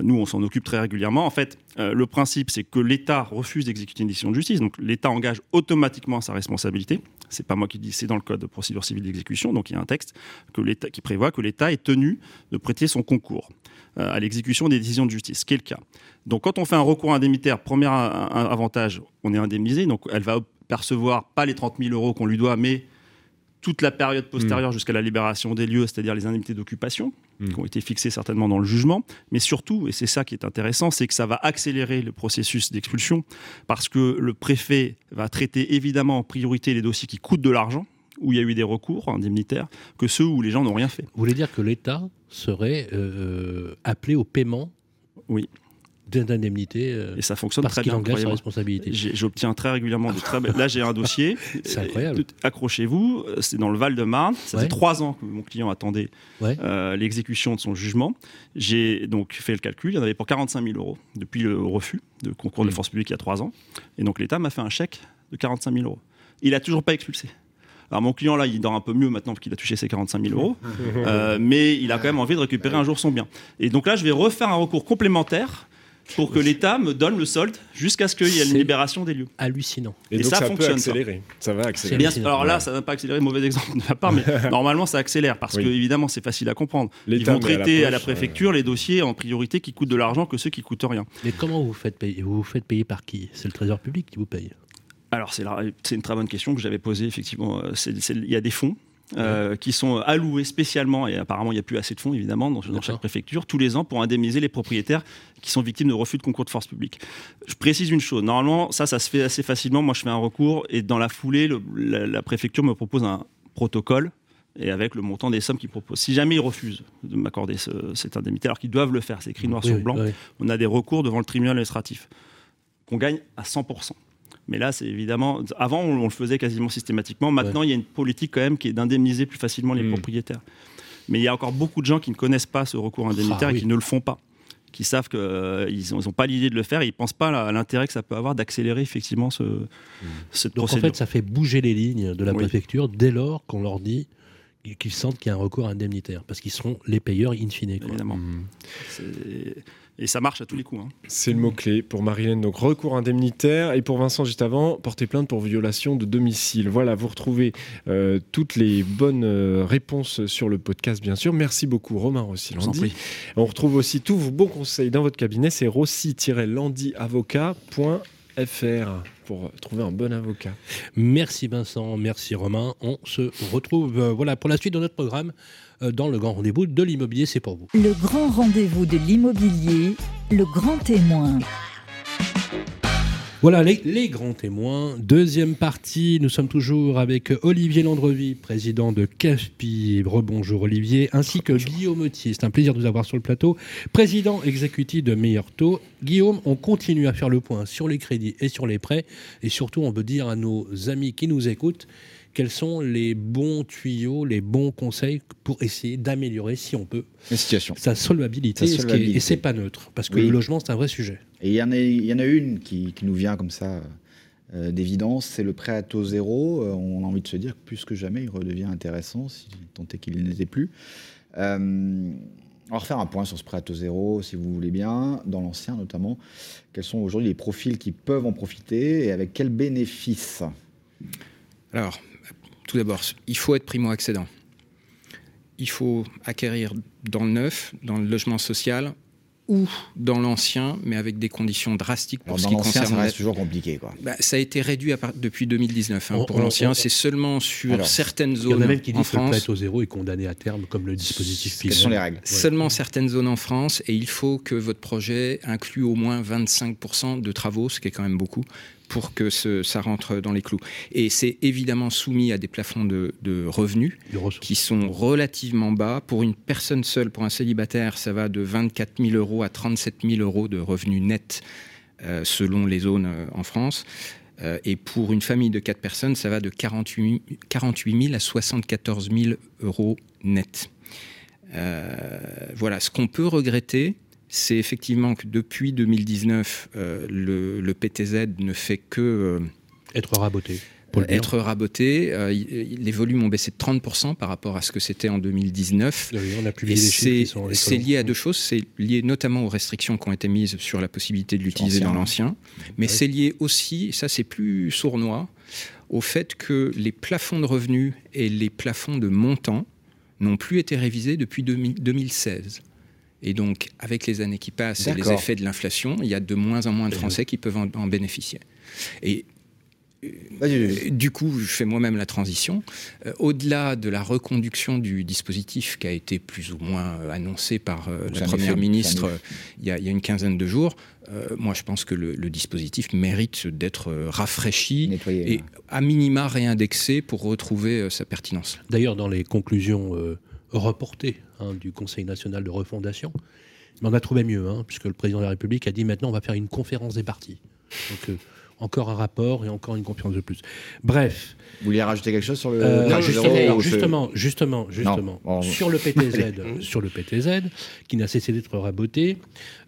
nous, on s'en occupe très régulièrement. En fait, euh, le principe, c'est que l'État refuse d'exécuter une décision de justice. Donc l'État engage automatiquement sa responsabilité c'est pas moi qui dis, c'est dans le code de procédure civile d'exécution, donc il y a un texte que qui prévoit que l'État est tenu de prêter son concours euh, à l'exécution des décisions de justice, ce qui est le cas. Donc quand on fait un recours indemnitaire, premier avantage, on est indemnisé, donc elle va percevoir pas les 30 000 euros qu'on lui doit, mais toute la période postérieure hmm. jusqu'à la libération des lieux, c'est-à-dire les indemnités d'occupation, hmm. qui ont été fixées certainement dans le jugement. Mais surtout, et c'est ça qui est intéressant, c'est que ça va accélérer le processus d'expulsion, parce que le préfet va traiter évidemment en priorité les dossiers qui coûtent de l'argent, où il y a eu des recours indemnitaires que ceux où les gens n'ont rien fait. Vous voulez dire que l'État serait euh, appelé au paiement Oui d'indemnité. Euh, et ça fonctionne parce très bien. engage sa responsabilité. J'obtiens très régulièrement de très Là, j'ai un dossier. c'est incroyable. Accrochez-vous, c'est dans le Val-de-Marne. Ça fait trois ans que mon client attendait euh, l'exécution de son jugement. J'ai donc fait le calcul. Il y en avait pour 45 000 euros depuis le refus de concours de mm. force publique il y a trois ans. Et donc l'État m'a fait un chèque de 45 000 euros. Il n'a toujours pas expulsé. Alors mon client là, il dort un peu mieux maintenant parce qu'il a touché ses 45 000 euros, euh, mais il a quand même envie de récupérer un jour son bien. Et donc là, je vais refaire un recours complémentaire pour que l'État me donne le solde jusqu'à ce qu'il y ait une libération des lieux. Hallucinant. Et, donc ça, fonctionne. accélérer. Ça. va accélérer. alors là, ça ne va pas accélérer, mauvais exemple de ma part, mais normalement ça accélère parce que évidemment c'est facile à comprendre. Ils vont traiter à la, préfecture les dossiers en priorité qui coûtent de l'argent que ceux qui coûtent rien. Mais comment vous faites payer Vous vous faites payer par qui? C'est le Trésor public qui vous paye alors c'est une très bonne question que j'avais posée effectivement. Il y a des fonds euh, qui sont alloués spécialement, et apparemment il n'y a plus assez de fonds évidemment dans, chaque préfecture, tous les ans pour indemniser les propriétaires qui sont victimes de refus de concours de force publique. Je précise une chose, normalement ça, ça se fait assez facilement, moi je fais un recours et dans la foulée, la, préfecture me propose un protocole et avec le montant des sommes qu'ils proposent. Si jamais ils refusent de m'accorder cette indemnité, alors qu'ils doivent le faire, c'est écrit noir sur blanc, on a des recours devant le tribunal administratif qu'on gagne à 100%. Mais là, c'est évidemment. Avant, on, le faisait quasiment systématiquement. Maintenant, il y a une politique quand même qui est d'indemniser plus facilement les hmm. propriétaires. Mais il y a encore beaucoup de gens qui ne connaissent pas ce recours indemnitaire ah et qui ne le font pas qui savent qu'ils euh, n'ont pas l'idée de le faire et ils ne pensent pas à l'intérêt que ça peut avoir d'accélérer effectivement ce, cette Donc procédure. en fait, ça fait bouger les lignes de la préfecture dès lors qu'on leur dit qu'ils sentent qu'il y a un recours indemnitaire, parce qu'ils seront les payeurs in fine. Évidemment. Hmm. Et ça marche à tous les coups. Hein. C'est le mot-clé pour Marilène. Donc recours indemnitaire. Et pour Vincent, juste avant, porter plainte pour violation de domicile. Voilà, vous retrouvez euh, toutes les bonnes euh, réponses sur le podcast, bien sûr. Merci beaucoup, Romain Rossi-Landy. On retrouve aussi tous vos bons conseils dans votre cabinet. C'est rossi-landyavocat.fr pour trouver un bon avocat. Merci Vincent, merci Romain. On se retrouve euh, voilà pour la suite de notre programme. Euh, dans le grand rendez-vous de l'immobilier, c'est pour vous. Le grand rendez-vous de l'immobilier, le grand témoin. Voilà les, grands témoins. Deuxième partie, nous sommes toujours avec Olivier Landrevi, président de CAFPI. Rebonjour Olivier, ainsi que Guillaume Autier. C'est un plaisir de vous avoir sur le plateau. Président exécutif de Meilleur Taux. Guillaume, on continue à faire le point sur les crédits et sur les prêts. Et surtout, on veut dire à nos amis qui nous écoutent quels sont les bons tuyaux, les bons conseils pour essayer d'améliorer, si on peut, sa solvabilité, et c'est pas neutre, parce que le logement, c'est un vrai sujet. Et il y, en a, il y en a une qui, nous vient comme ça euh, d'évidence, c'est le prêt à taux zéro. Euh, on a envie de se dire que plus que jamais, il redevient intéressant, si tant est qu'il n'était plus. Euh, on va refaire un point sur ce prêt à taux zéro, si vous voulez bien, dans l'ancien notamment. Quels sont aujourd'hui les profils qui peuvent en profiter et avec quels bénéfices? Alors, tout d'abord, il faut être primo-accédant. Il faut acquérir dans le neuf, dans le logement social ou dans l'ancien, mais avec des conditions drastiques pour ce qui concerne. Ça reste toujours compliqué, quoi. Bah, ça a été réduit depuis 2019. Hein, pour l'ancien, c'est seulement sur certaines zones. Il y en a même qui disent que le prêt au zéro est condamné à terme, comme le dispositif Quelles sont les règles? Seulement certaines zones en France, et il faut que votre projet inclue au moins 25% de travaux, ce qui est quand même beaucoup, pour que ça rentre dans les clous. Et c'est évidemment soumis à des plafonds de, revenus qui sont relativement bas. Pour une personne seule, pour un célibataire, ça va de 24 000 euros à 37 000 euros de revenus nets euh, selon les zones euh, en France. Euh, et pour une famille de 4 personnes, ça va de 48, 48 000 à 74 000 euros nets. voilà, ce qu'on peut regretter, c'est effectivement que depuis 2019, euh, le, PTZ ne fait que... Euh, être raboté. être raboté. Euh, les volumes ont baissé de 30% par rapport à ce que c'était en 2019. on a et c'est lié à deux choses. C'est lié notamment aux restrictions qui ont été mises sur la possibilité de l'utiliser dans l'ancien. Mais c'est lié aussi, ça c'est plus sournois, au fait que les plafonds de revenus et les plafonds de montant n'ont plus été révisés depuis 2016. Et donc, avec les années qui passent et les effets de l'inflation, il y a de moins en moins de Français qui peuvent en, bénéficier. Et euh, du coup, je fais moi-même la transition. Euh, au-delà de la reconduction du dispositif qui a été plus ou moins euh, annoncé par la Première ministre il y, a, une quinzaine de jours, moi, je pense que le, dispositif mérite d'être rafraîchi et à minima réindexé pour retrouver sa pertinence. D'ailleurs, dans les conclusions reportées hein, du Conseil national de refondation, on a trouvé mieux, hein, puisque le président de la République a dit maintenant on va faire une conférence des partis. Donc, encore un rapport et encore une confiance de plus. Bref. Vous vouliez rajouter quelque chose sur le. Euh, non, justement, justement, justement, justement, sur le PTZ, sur le PTZ, qui n'a cessé d'être raboté.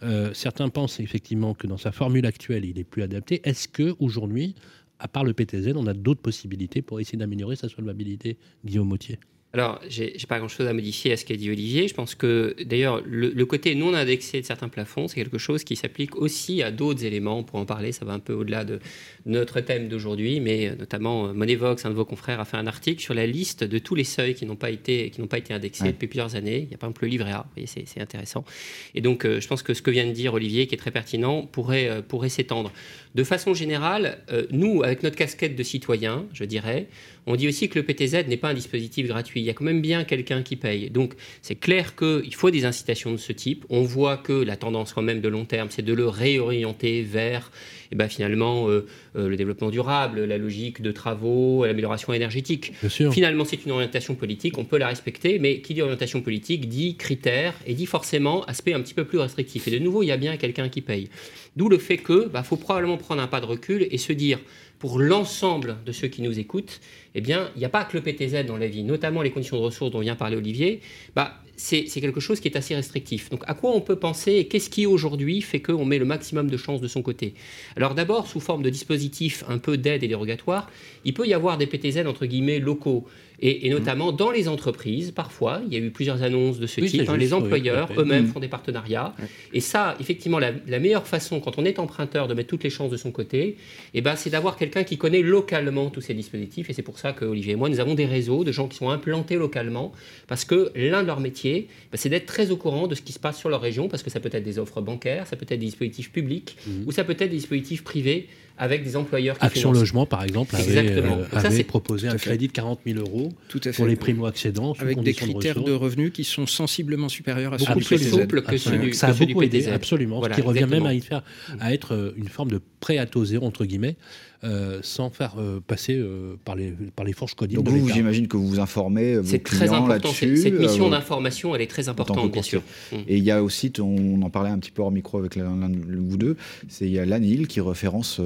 Euh, certains pensent effectivement que dans sa formule actuelle, il est plus adapté. Est-ce que aujourd'hui, à part le PTZ, on a d'autres possibilités pour essayer d'améliorer sa solvabilité, Guillaume Mautier alors, j'ai pas grand-chose à modifier à ce qu'a dit Olivier. Je pense que, d'ailleurs, le, côté non indexé de certains plafonds, c'est quelque chose qui s'applique aussi à d'autres éléments. Pour en parler, ça va un peu au-delà de notre thème d'aujourd'hui, mais euh, notamment euh, Monevox, un de vos confrères, a fait un article sur la liste de tous les seuils qui n'ont pas été qui n'ont pas été indexés depuis plusieurs années. Il y a par exemple le livret A. C'est intéressant. Et donc, euh, je pense que ce que vient de dire Olivier, qui est très pertinent, pourrait pourrait s'étendre. De façon générale, nous, avec notre casquette de citoyen, je dirais, on dit aussi que le PTZ n'est pas un dispositif gratuit. Il y a quand même bien quelqu'un qui paye. Donc c'est clair qu'il faut des incitations de ce type. On voit que la tendance quand même de long terme, c'est de le réorienter vers eh ben, finalement euh, euh, le développement durable, la logique de travaux, l'amélioration énergétique. Finalement, c'est une orientation politique, on peut la respecter, mais qui dit orientation politique dit critères et dit forcément aspect un petit peu plus restrictif. Et de nouveau, il y a bien quelqu'un qui paye. D'où le fait que bah, faut probablement prendre un pas de recul et se dire pour l'ensemble de ceux qui nous écoutent, eh bien, il n'y a pas que le PTZ dans la vie, notamment les conditions de ressources dont vient parler Olivier. Bah, c'est quelque chose qui est assez restrictif. Donc à quoi on peut penser et qu'est-ce qui aujourd'hui fait qu'on met le maximum de chances de son côté? Alors d'abord, sous forme de dispositifs un peu d'aide et dérogatoire, il peut y avoir des PTZ entre guillemets locaux. Et, mmh. notamment dans les entreprises, parfois, il y a eu plusieurs annonces de ce type. Hein, les employeurs eux-mêmes mmh. font des partenariats. Et ça, effectivement, la, meilleure façon, quand on est emprunteur, de mettre toutes les chances de son côté, eh ben, c'est d'avoir quelqu'un qui connaît localement tous ces dispositifs. Et c'est pour ça que Olivier et moi, nous avons des réseaux de gens qui sont implantés localement, parce que l'un de leurs métiers, ben, c'est d'être très au courant de ce qui se passe sur leur région, parce que ça peut être des offres bancaires, ça peut être des dispositifs publics, mmh. ou ça peut être des dispositifs privés avec des employeurs qui Action Logement, par exemple, avait, euh, proposé un crédit de 40 000 euros pour les primo-accédants. Avec des critères de, revenus qui sont sensiblement supérieurs à ceux du plus souples que ceux du, Ça a beaucoup aidé, absolument. ce qui revient même à, faire, à être euh, une forme de prêt à taux zéro, entre guillemets, euh, sans faire euh, passer euh, par, les, par les fourches codines. Donc vous, j'imagine que vous vous informez vos C'est très important. Cette mission d'information, elle est très importante, bien sûr. Mm. Et il y a aussi, on en parlait un petit peu hors micro avec l'un de vous deux, c'est il y a l'ANIL qui référence,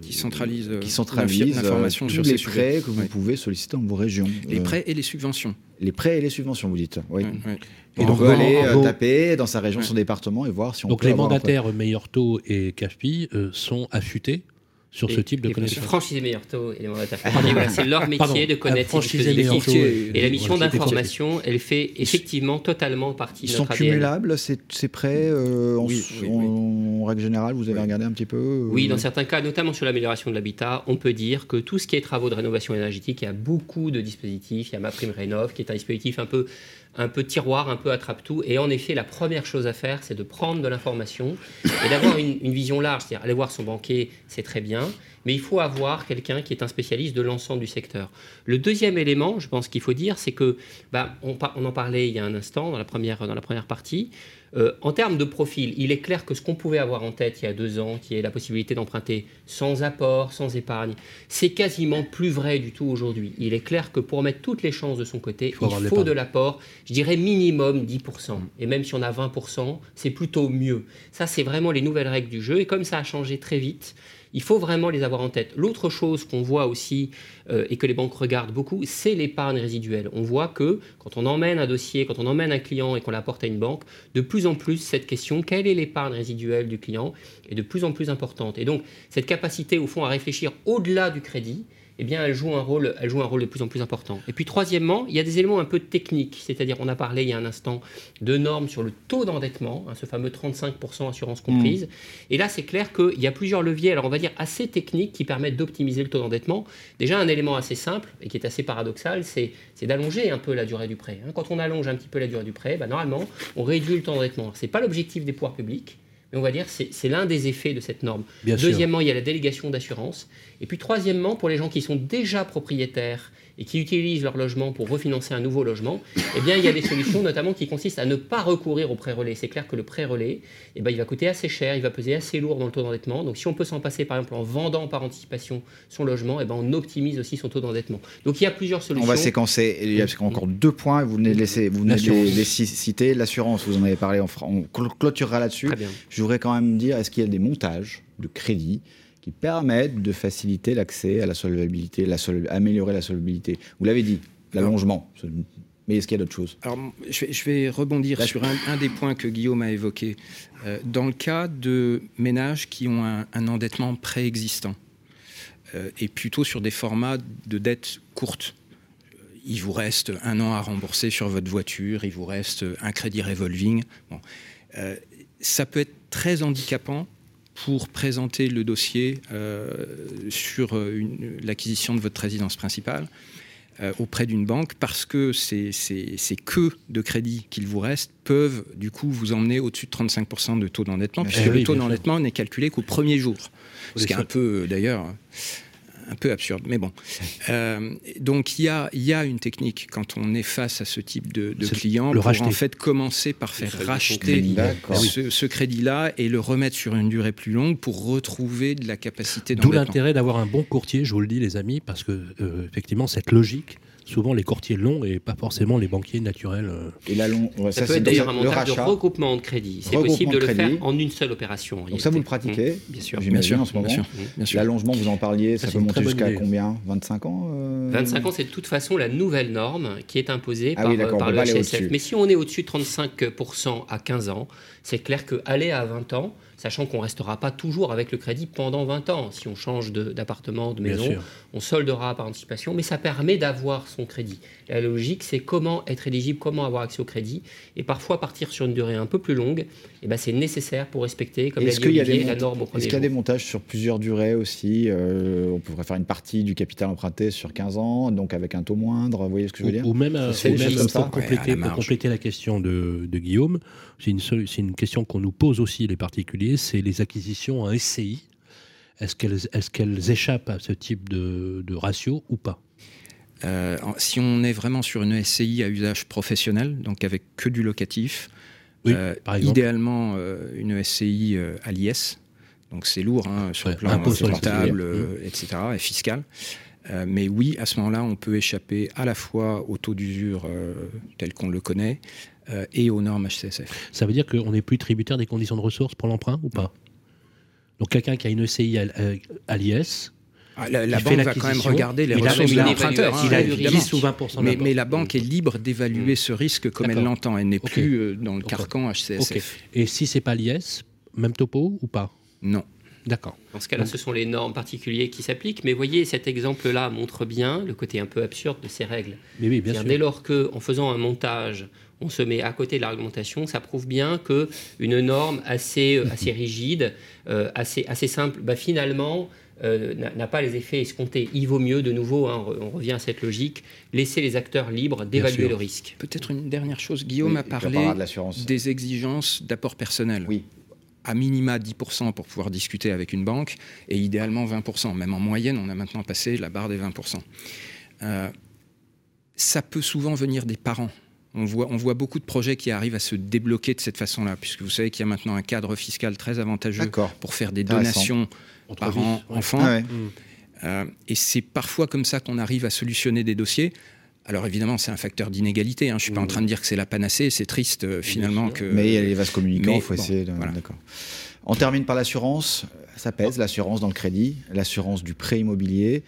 qui centralise, qui centralise l'information sur les prêts que vous pouvez solliciter dans vos régions. Les prêts et les subventions. Les prêts et les subventions, vous dites. Oui. Et donc, on peut aller taper dans sa région, son département et voir si on donc peut. Donc les mandataires meilleur taux et CAFPI sont affûtés sur ce type de connaissances. Franchiser meilleur taux et les mandataires. c'est leur métier de connaître ces dispositifs. Et la mission d'information, elle fait effectivement totalement partie de notre Ils sont cumulables, ces prêts euh, en, règle générale, vous avez regardé un petit peu euh, Oui, dans certains cas, notamment sur l'amélioration de l'habitat, on peut dire que tout ce qui est travaux de rénovation énergétique, il y a beaucoup de dispositifs. Il y a ma prime rénov, qui est un dispositif un peu un peu tiroir, un peu attrape-tout. Et en effet, la première chose à faire, c'est de prendre de l'information et d'avoir une, vision large. C'est-à-dire, aller voir son banquier, c'est très bien, mais il faut avoir quelqu'un qui est un spécialiste de l'ensemble du secteur. Le deuxième élément, je pense qu'il faut dire, c'est que, bah, on, on, en parlait il y a un instant dans la première, dans la première partie, euh, en termes de profil, il est clair que ce qu'on pouvait avoir en tête il y a deux ans, qui est la possibilité d'emprunter sans apport, sans épargne, c'est quasiment plus vrai du tout aujourd'hui. Il est clair que pour mettre toutes les chances de son côté, il faut, il faut de l'apport, je dirais minimum 10%. Et même si on a 20%, c'est plutôt mieux. Ça, c'est vraiment les nouvelles règles du jeu. Et comme ça a changé très vite, il faut vraiment les avoir en tête. L'autre chose qu'on voit aussi euh, et que les banques regardent beaucoup, c'est l'épargne résiduelle. On voit que quand on emmène un dossier, quand on emmène un client et qu'on l'apporte à une banque, de plus en plus cette question, quelle est l'épargne résiduelle du client, est de plus en plus importante. Et donc cette capacité au fond à réfléchir au-delà du crédit, eh bien, elle joue un rôle, elle joue un rôle de plus en plus important. Et puis, troisièmement, il y a des éléments un peu techniques, c'est-à-dire, on a parlé il y a un instant de normes sur le taux d'endettement, hein, ce fameux 35% assurance comprise. Mmh. Et là, c'est clair qu'il y a plusieurs leviers, alors on va dire assez techniques, qui permettent d'optimiser le taux d'endettement. Déjà, un élément assez simple et qui est assez paradoxal, c'est d'allonger un peu la durée du prêt. Hein. Quand on allonge un petit peu la durée du prêt, bah, normalement, on réduit le taux d'endettement. Ce n'est pas l'objectif des pouvoirs publics on va dire c'est l'un des effets de cette norme. Deuxièmement, il y a la délégation d'assurance. Et puis troisièmement, pour les gens qui sont déjà propriétaires et qui utilisent leur logement pour refinancer un nouveau logement, eh bien, il y a des solutions notamment qui consistent à ne pas recourir au prêt relais. C'est clair que le prêt relais, eh ben, il va coûter assez cher, il va peser assez lourd dans le taux d'endettement. Donc, si on peut s'en passer, par exemple, en vendant par anticipation son logement, eh ben, on optimise aussi son taux d'endettement. Donc, il y a plusieurs solutions. On va séquencer. Il y a encore deux points. Vous venez de, laisser, vous venez les, citer. L'assurance, vous en avez parlé. On, clôturera là-dessus. Je voudrais quand même dire, est-ce qu'il y a des montages de crédit qui permettent de faciliter l'accès à la solvabilité, la améliorer la solvabilité. Vous l'avez dit, l'allongement. Mais est-ce qu'il y a d'autres choses? Alors, je vais, rebondir sur un, des points que Guillaume a évoqué. Euh, dans le cas de ménages qui ont un, endettement préexistant, euh, et plutôt sur des formats de dettes courtes, il vous reste un an à rembourser sur votre voiture, il vous reste un crédit revolving. Bon. Euh, ça peut être très handicapant pour présenter le dossier euh, sur euh, l'acquisition de votre résidence principale euh, auprès d'une banque parce que ces, ces, queues de crédit qu'il vous reste peuvent du coup vous emmener au-dessus de 35% de taux d'endettement, puisque le taux d'endettement n'est calculé qu'au premier jour. Ce qui est un peu d'ailleurs un peu absurde, mais bon. Euh, donc il y a, y a une technique quand on est face à ce type de, de client pour en fait commencer par faire racheter. ce, crédit-là et le remettre sur une durée plus longue pour retrouver de la capacité D'où l'intérêt d'avoir un bon courtier, je vous le dis les amis, parce que euh, effectivement cette logique souvent les courtiers longs et pas forcément les banquiers naturels. Euh. Et la long... ça, peut être d'ailleurs un montage de regroupement de crédit. C'est possible de le faire en une seule opération. Donc ça, vous le pratiquez mmh, Bien sûr. J'imagine en ce moment. L'allongement, vous en parliez, ça, peut monter jusqu'à combien 25 ans 25 euh? ans, c'est de toute façon la nouvelle norme qui est imposée ah par, par le HSF. Mais si on est au-dessus de 35% à 15 ans, c'est clair qu'aller à 20 ans, sachant qu'on ne restera pas toujours avec le crédit pendant 20 ans. Si on change d'appartement, de, maison, on soldera par anticipation, mais ça permet d'avoir son crédit. La logique, c'est comment être éligible, comment avoir accès au crédit. Et parfois, partir sur une durée un peu plus longue, et eh ben, c'est nécessaire pour respecter, comme l'a dit Olivier, la norme Est-ce qu'il y a des montages sur plusieurs durées aussi euh, On pourrait faire une partie du capital emprunté sur 15 ans, donc avec un taux moindre, vous voyez ce que je veux dire Ou même, euh, pour, compléter, pour compléter la question de, de Guillaume, c'est une, une question qu'on nous pose aussi les particuliers, c'est les acquisitions en SCI. Est-ce qu'elles est qu'elles échappent à ce type de, ratio ou pas? Euh, si on est vraiment sur une SCI à usage professionnel, donc avec que du locatif, euh, idéalement euh, une SCI à l'IS, donc c'est lourd hein, sur le plan comptable, mmh. etc., et fiscal. mais oui, à ce moment-là, on peut échapper à la fois au taux d'usure tel qu'on le connaît, euh, et aux normes HCSF. Ça veut dire qu'on n'est plus tributaire des conditions de ressources pour l'emprunt ou pas? Donc quelqu'un qui a une ECI à, l'IS, ah, la, banque va quand même regarder les ressources de l'emprunteur. Il a 10 ou 20 mais, mais, la banque est libre d'évaluer mm. ce risque comme elle l'entend. Elle n'est plus euh, dans le carcan HCSF. Et si c'est pas l'IS, même topo ou pas? Non. D'accord. Dans ce cas-là, ce sont les normes particulières qui s'appliquent. Mais voyez, cet exemple-là montre bien le côté un peu absurde de ces règles. Mais oui, bien sûr. Dès lors qu'en faisant un montage on se met à côté de l'argumentation, ça prouve bien que une norme assez, euh, assez rigide, euh, assez, assez simple, bah, finalement, euh, n'a pas les effets escomptés. Il vaut mieux, de nouveau, hein, on revient à cette logique, laisser les acteurs libres d'évaluer le risque. Peut-être une dernière chose. Guillaume a parlé des exigences d'apport personnel. Oui. À minima 10% pour pouvoir discuter avec une banque et idéalement 20%. Même en moyenne, on a maintenant passé la barre des 20%. ça peut souvent venir des parents on voit, on voit beaucoup de projets qui arrivent à se débloquer de cette façon-là, puisque vous savez qu'il y a maintenant un cadre fiscal très avantageux pour faire des donations parents-enfants. Ah euh, et c'est parfois comme ça qu'on arrive à solutionner des dossiers. Alors évidemment, c'est un facteur d'inégalité. Hein. Je ne suis pas en train de dire que c'est la panacée. C'est triste euh, finalement que. Mais il y a les vases communicants. Il faut essayer. De... D'accord. On termine par l'assurance. Ça pèse l'assurance dans le crédit, l'assurance du prêt immobilier.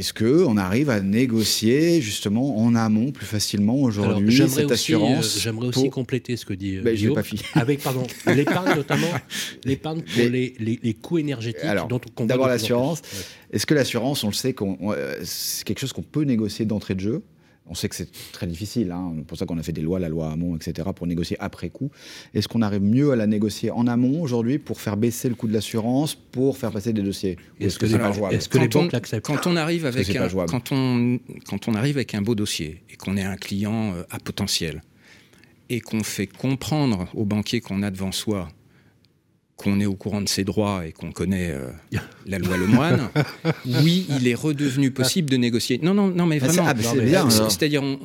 Est-ce qu'on arrive à négocier justement en amont plus facilement aujourd'hui cette assurance euh, J'aimerais aussi compléter ce que dit euh, ben, pas avec pardon l'épargne notamment l'épargne pour les, les, coûts énergétiques. Alors, d'abord l'assurance. Est-ce que l'assurance, on le sait, euh, c'est quelque chose qu'on peut négocier d'entrée de jeu on sait que c'est très difficile, hein. c'est pour ça qu'on a fait des lois, la loi Hamon, etc., pour négocier après coup. Est-ce qu'on arrive mieux à la négocier en amont aujourd'hui pour faire baisser le coût de l'assurance, pour faire passer des dossiers Est-ce que, c'est pas jouable Est-ce que les banques l'acceptent Quand on arrive avec un, quand on, quand on arrive avec un beau dossier et qu'on est un client euh, à potentiel et qu'on fait comprendre au banquier qu'on a devant soi qu'on est au courant de ses droits et qu'on connaît euh, la loi Lemoine, oui, il est redevenu possible de négocier. Non, non, non, mais vraiment. C'est-à-dire, on,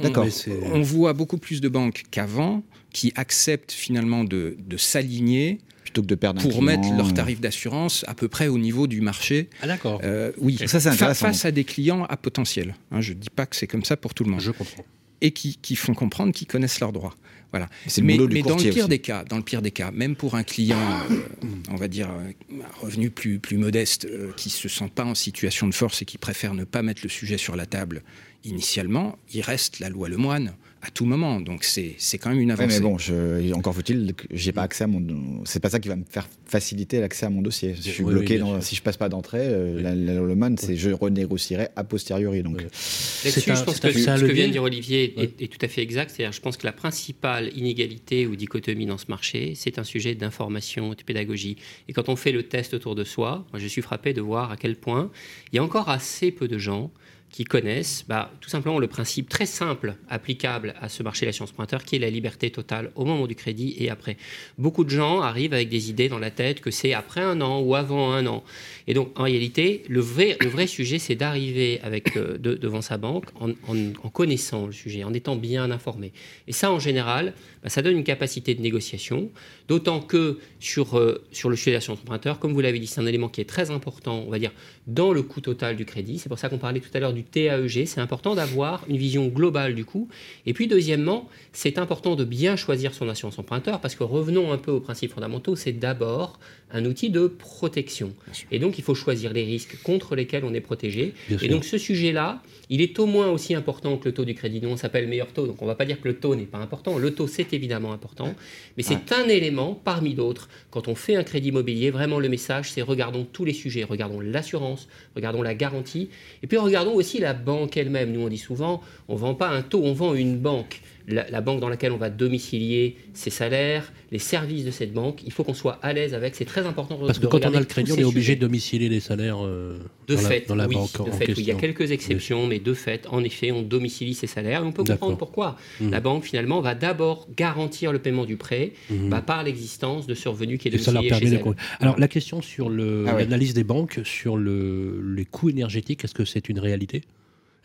on, voit beaucoup plus de banques qu'avant qui acceptent finalement de, de s'aligner plutôt que de perdre pour mettre leur tarif d'assurance à peu près au niveau du marché. Ah d'accord. Euh, oui, ça, face à des clients à potentiel. Hein, je ne dis pas que c'est comme ça pour tout le monde. Je comprends. Et qui, qui font comprendre qu'ils connaissent leurs droits. Voilà. Mais, mais dans le pire des cas, dans le pire des cas, même pour un client, euh, on va dire, euh, un revenu plus, plus modeste, euh, qui se sent pas en situation de force et qui préfère ne pas mettre le sujet sur la table initialement, il reste la loi Lemoine à tout moment. Donc c'est quand même une avancée. mais bon, je, encore faut-il que j'ai pas accès à mon. C'est pas ça qui va me faire faciliter l'accès à mon dossier. Si je suis bloqué, dans, si je passe pas d'entrée, euh, la, la c'est je renégocierai a posteriori. Donc là-dessus, je pense que ce que vient de dire Olivier est, tout à fait exact. C'est-à-dire, je pense que la principale inégalité ou dichotomie dans ce marché, c'est un sujet d'information et de pédagogie. Et quand on fait le test autour de soi, moi, je suis frappé de voir à quel point il y a encore assez peu de gens qui connaissent bah, tout simplement le principe très simple applicable à ce marché de la science pointeur qui est la liberté totale au moment du crédit et après. Beaucoup de gens arrivent avec des idées dans la tête que c'est après un an ou avant un an. Et donc en réalité, le vrai, le vrai sujet, c'est d'arriver avec euh, devant sa banque en, connaissant le sujet, en étant bien informé. Et ça, en général, bah, ça donne une capacité de négociation, d'autant que sur, euh, sur le sujet de la science emprunteur, comme vous l'avez dit, c'est un élément qui est très important, on va dire, dans le coût total du crédit. C'est pour ça qu'on parlait tout à l'heure du TAEG, c'est important d'avoir une vision globale du coût. Et puis deuxièmement, c'est important de bien choisir son assurance emprunteur parce que revenons un peu aux principes fondamentaux, c'est d'abord un outil de protection. Et donc il faut choisir les risques contre lesquels on est protégé. et donc ce sujet-là, il est au moins aussi important que le taux du crédit. Nous on s'appelle meilleur taux, donc on ne va pas dire que le taux n'est pas important. Le taux c'est évidemment important, mais c'est un élément parmi d'autres. Quand on fait un crédit immobilier, vraiment le message c'est regardons tous les sujets, regardons l'assurance, regardons la garantie, et puis regardons aussi la banque elle-même. Nous, on dit souvent, on ne vend pas un taux, on vend une banque. La, banque dans laquelle on va domicilier ses salaires, les services de cette banque, il faut qu'on soit à l'aise avec. C'est très important. Parce que quand on a le crédit, on est obligé de domicilier les salaires euh, de dans, fait, la, dans la oui, banque. De fait, Il y a quelques exceptions, mais de fait, en effet, on domicilie ses salaires. Et on peut comprendre pourquoi. Mmh. La banque, finalement, va d'abord garantir le paiement du prêt mmh. bah, par l'existence de ce revenu qui est domicilié chez elle. Alors, la question sur ah l'analyse des banques, sur le, les coûts énergétiques, est-ce que c'est une réalité?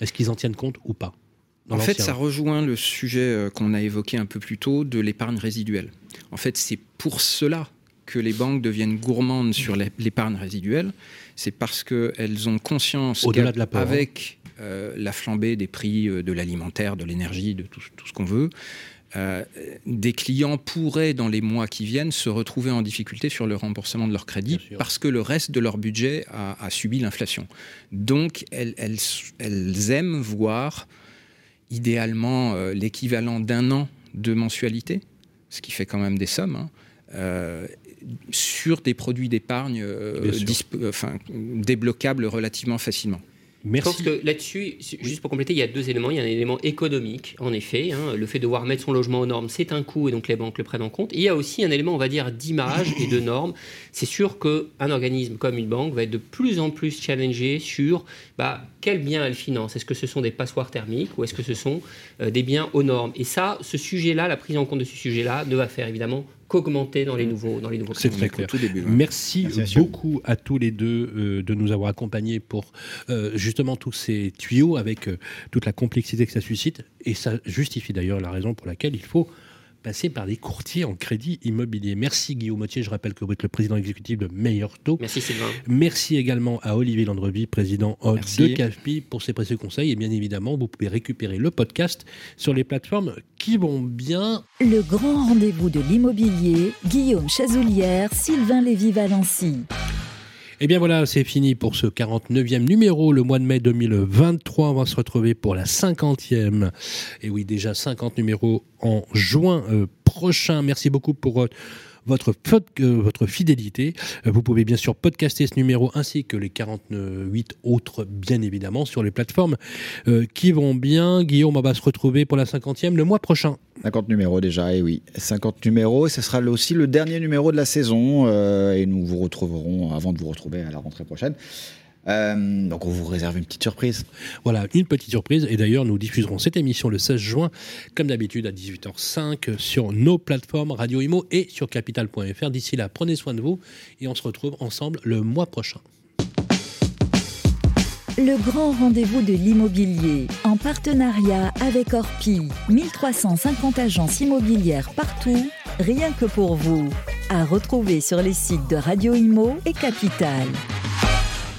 Est-ce qu'ils en tiennent compte ou pas? En fait, ça rejoint le sujet euh, qu'on a évoqué un peu plus tôt de l'épargne résiduelle. En fait, c'est pour cela que les banques deviennent gourmandes sur l'épargne résiduelle. C'est parce qu'elles ont conscience qu'avec hein. euh, la flambée des prix euh, de l'alimentaire, de l'énergie, de tout, ce qu'on veut, euh, des clients pourraient, dans les mois qui viennent, se retrouver en difficulté sur le remboursement de leur crédit parce que le reste de leur budget a, subi l'inflation. Donc, elles, aiment voir idéalement euh, l'équivalent d'un an de mensualité, ce qui fait quand même des sommes, hein, euh, sur des produits d'épargne débloquables relativement facilement. Je pense que là-dessus, juste pour compléter, il y a deux éléments. Il y a un élément économique, en effet. Hein. le fait de devoir mettre son logement aux normes, c'est un coût et donc les banques le prennent en compte. Et il y a aussi un élément, on va dire, d'image et de normes. C'est sûr qu'un organisme comme une banque va être de plus en plus challengé sur bah, quels biens elle finance. Est-ce que ce sont des passoires thermiques ou est-ce que ce sont euh, des biens aux normes? Et ça, ce sujet-là, la prise en compte de ce sujet-là, ne va faire évidemment qu'augmenter dans les nouveaux dans les nouveaux C'est très clair. Merci, beaucoup à tous les deux euh, de nous avoir accompagnés pour euh, justement tous ces tuyaux avec euh, toute la complexité que ça suscite. Et ça justifie d'ailleurs la raison pour laquelle il faut passer par des courtiers en crédit immobilier. Merci Guillaume Mottier, je rappelle que vous êtes le président exécutif de Meilleur Taux. Merci Sylvain. Merci également à Olivier Landrevy, président de CAFPI, pour ses précieux conseils. Et bien évidemment, vous pouvez récupérer le podcast sur les plateformes qui vont bien. Le grand rendez-vous de l'immobilier, Guillaume Chazoulière, Sylvain Lévy-Valency. Et eh bien voilà, c'est fini pour ce 49e numéro, le mois de mai 2023. On va se retrouver pour la 50e. Et oui, déjà 50 numéros en juin euh, prochain. Merci beaucoup pour... Votre, euh, votre fidélité. Euh, vous pouvez bien sûr podcaster ce numéro ainsi que les 48 autres, bien évidemment, sur les plateformes euh, qui vont bien. Guillaume, on va se retrouver pour la 50e le mois prochain. 50 numéros déjà, et oui. 50 numéros, ce sera aussi le dernier numéro de la saison. et nous vous retrouverons, avant de vous retrouver à la rentrée prochaine, Euh, donc on vous réserve une petite surprise. Voilà, une petite surprise. Et d'ailleurs, nous diffuserons cette émission le 16 juin, comme d'habitude, à 18h05 sur nos plateformes Radio Imo et sur capital.fr. D'ici là, prenez soin de vous et on se retrouve ensemble le mois prochain. Le grand rendez-vous de l'immobilier, en partenariat avec Orpi. 1350 agences immobilières partout, rien que pour vous. À retrouver sur les sites de Radio Imo et Capital.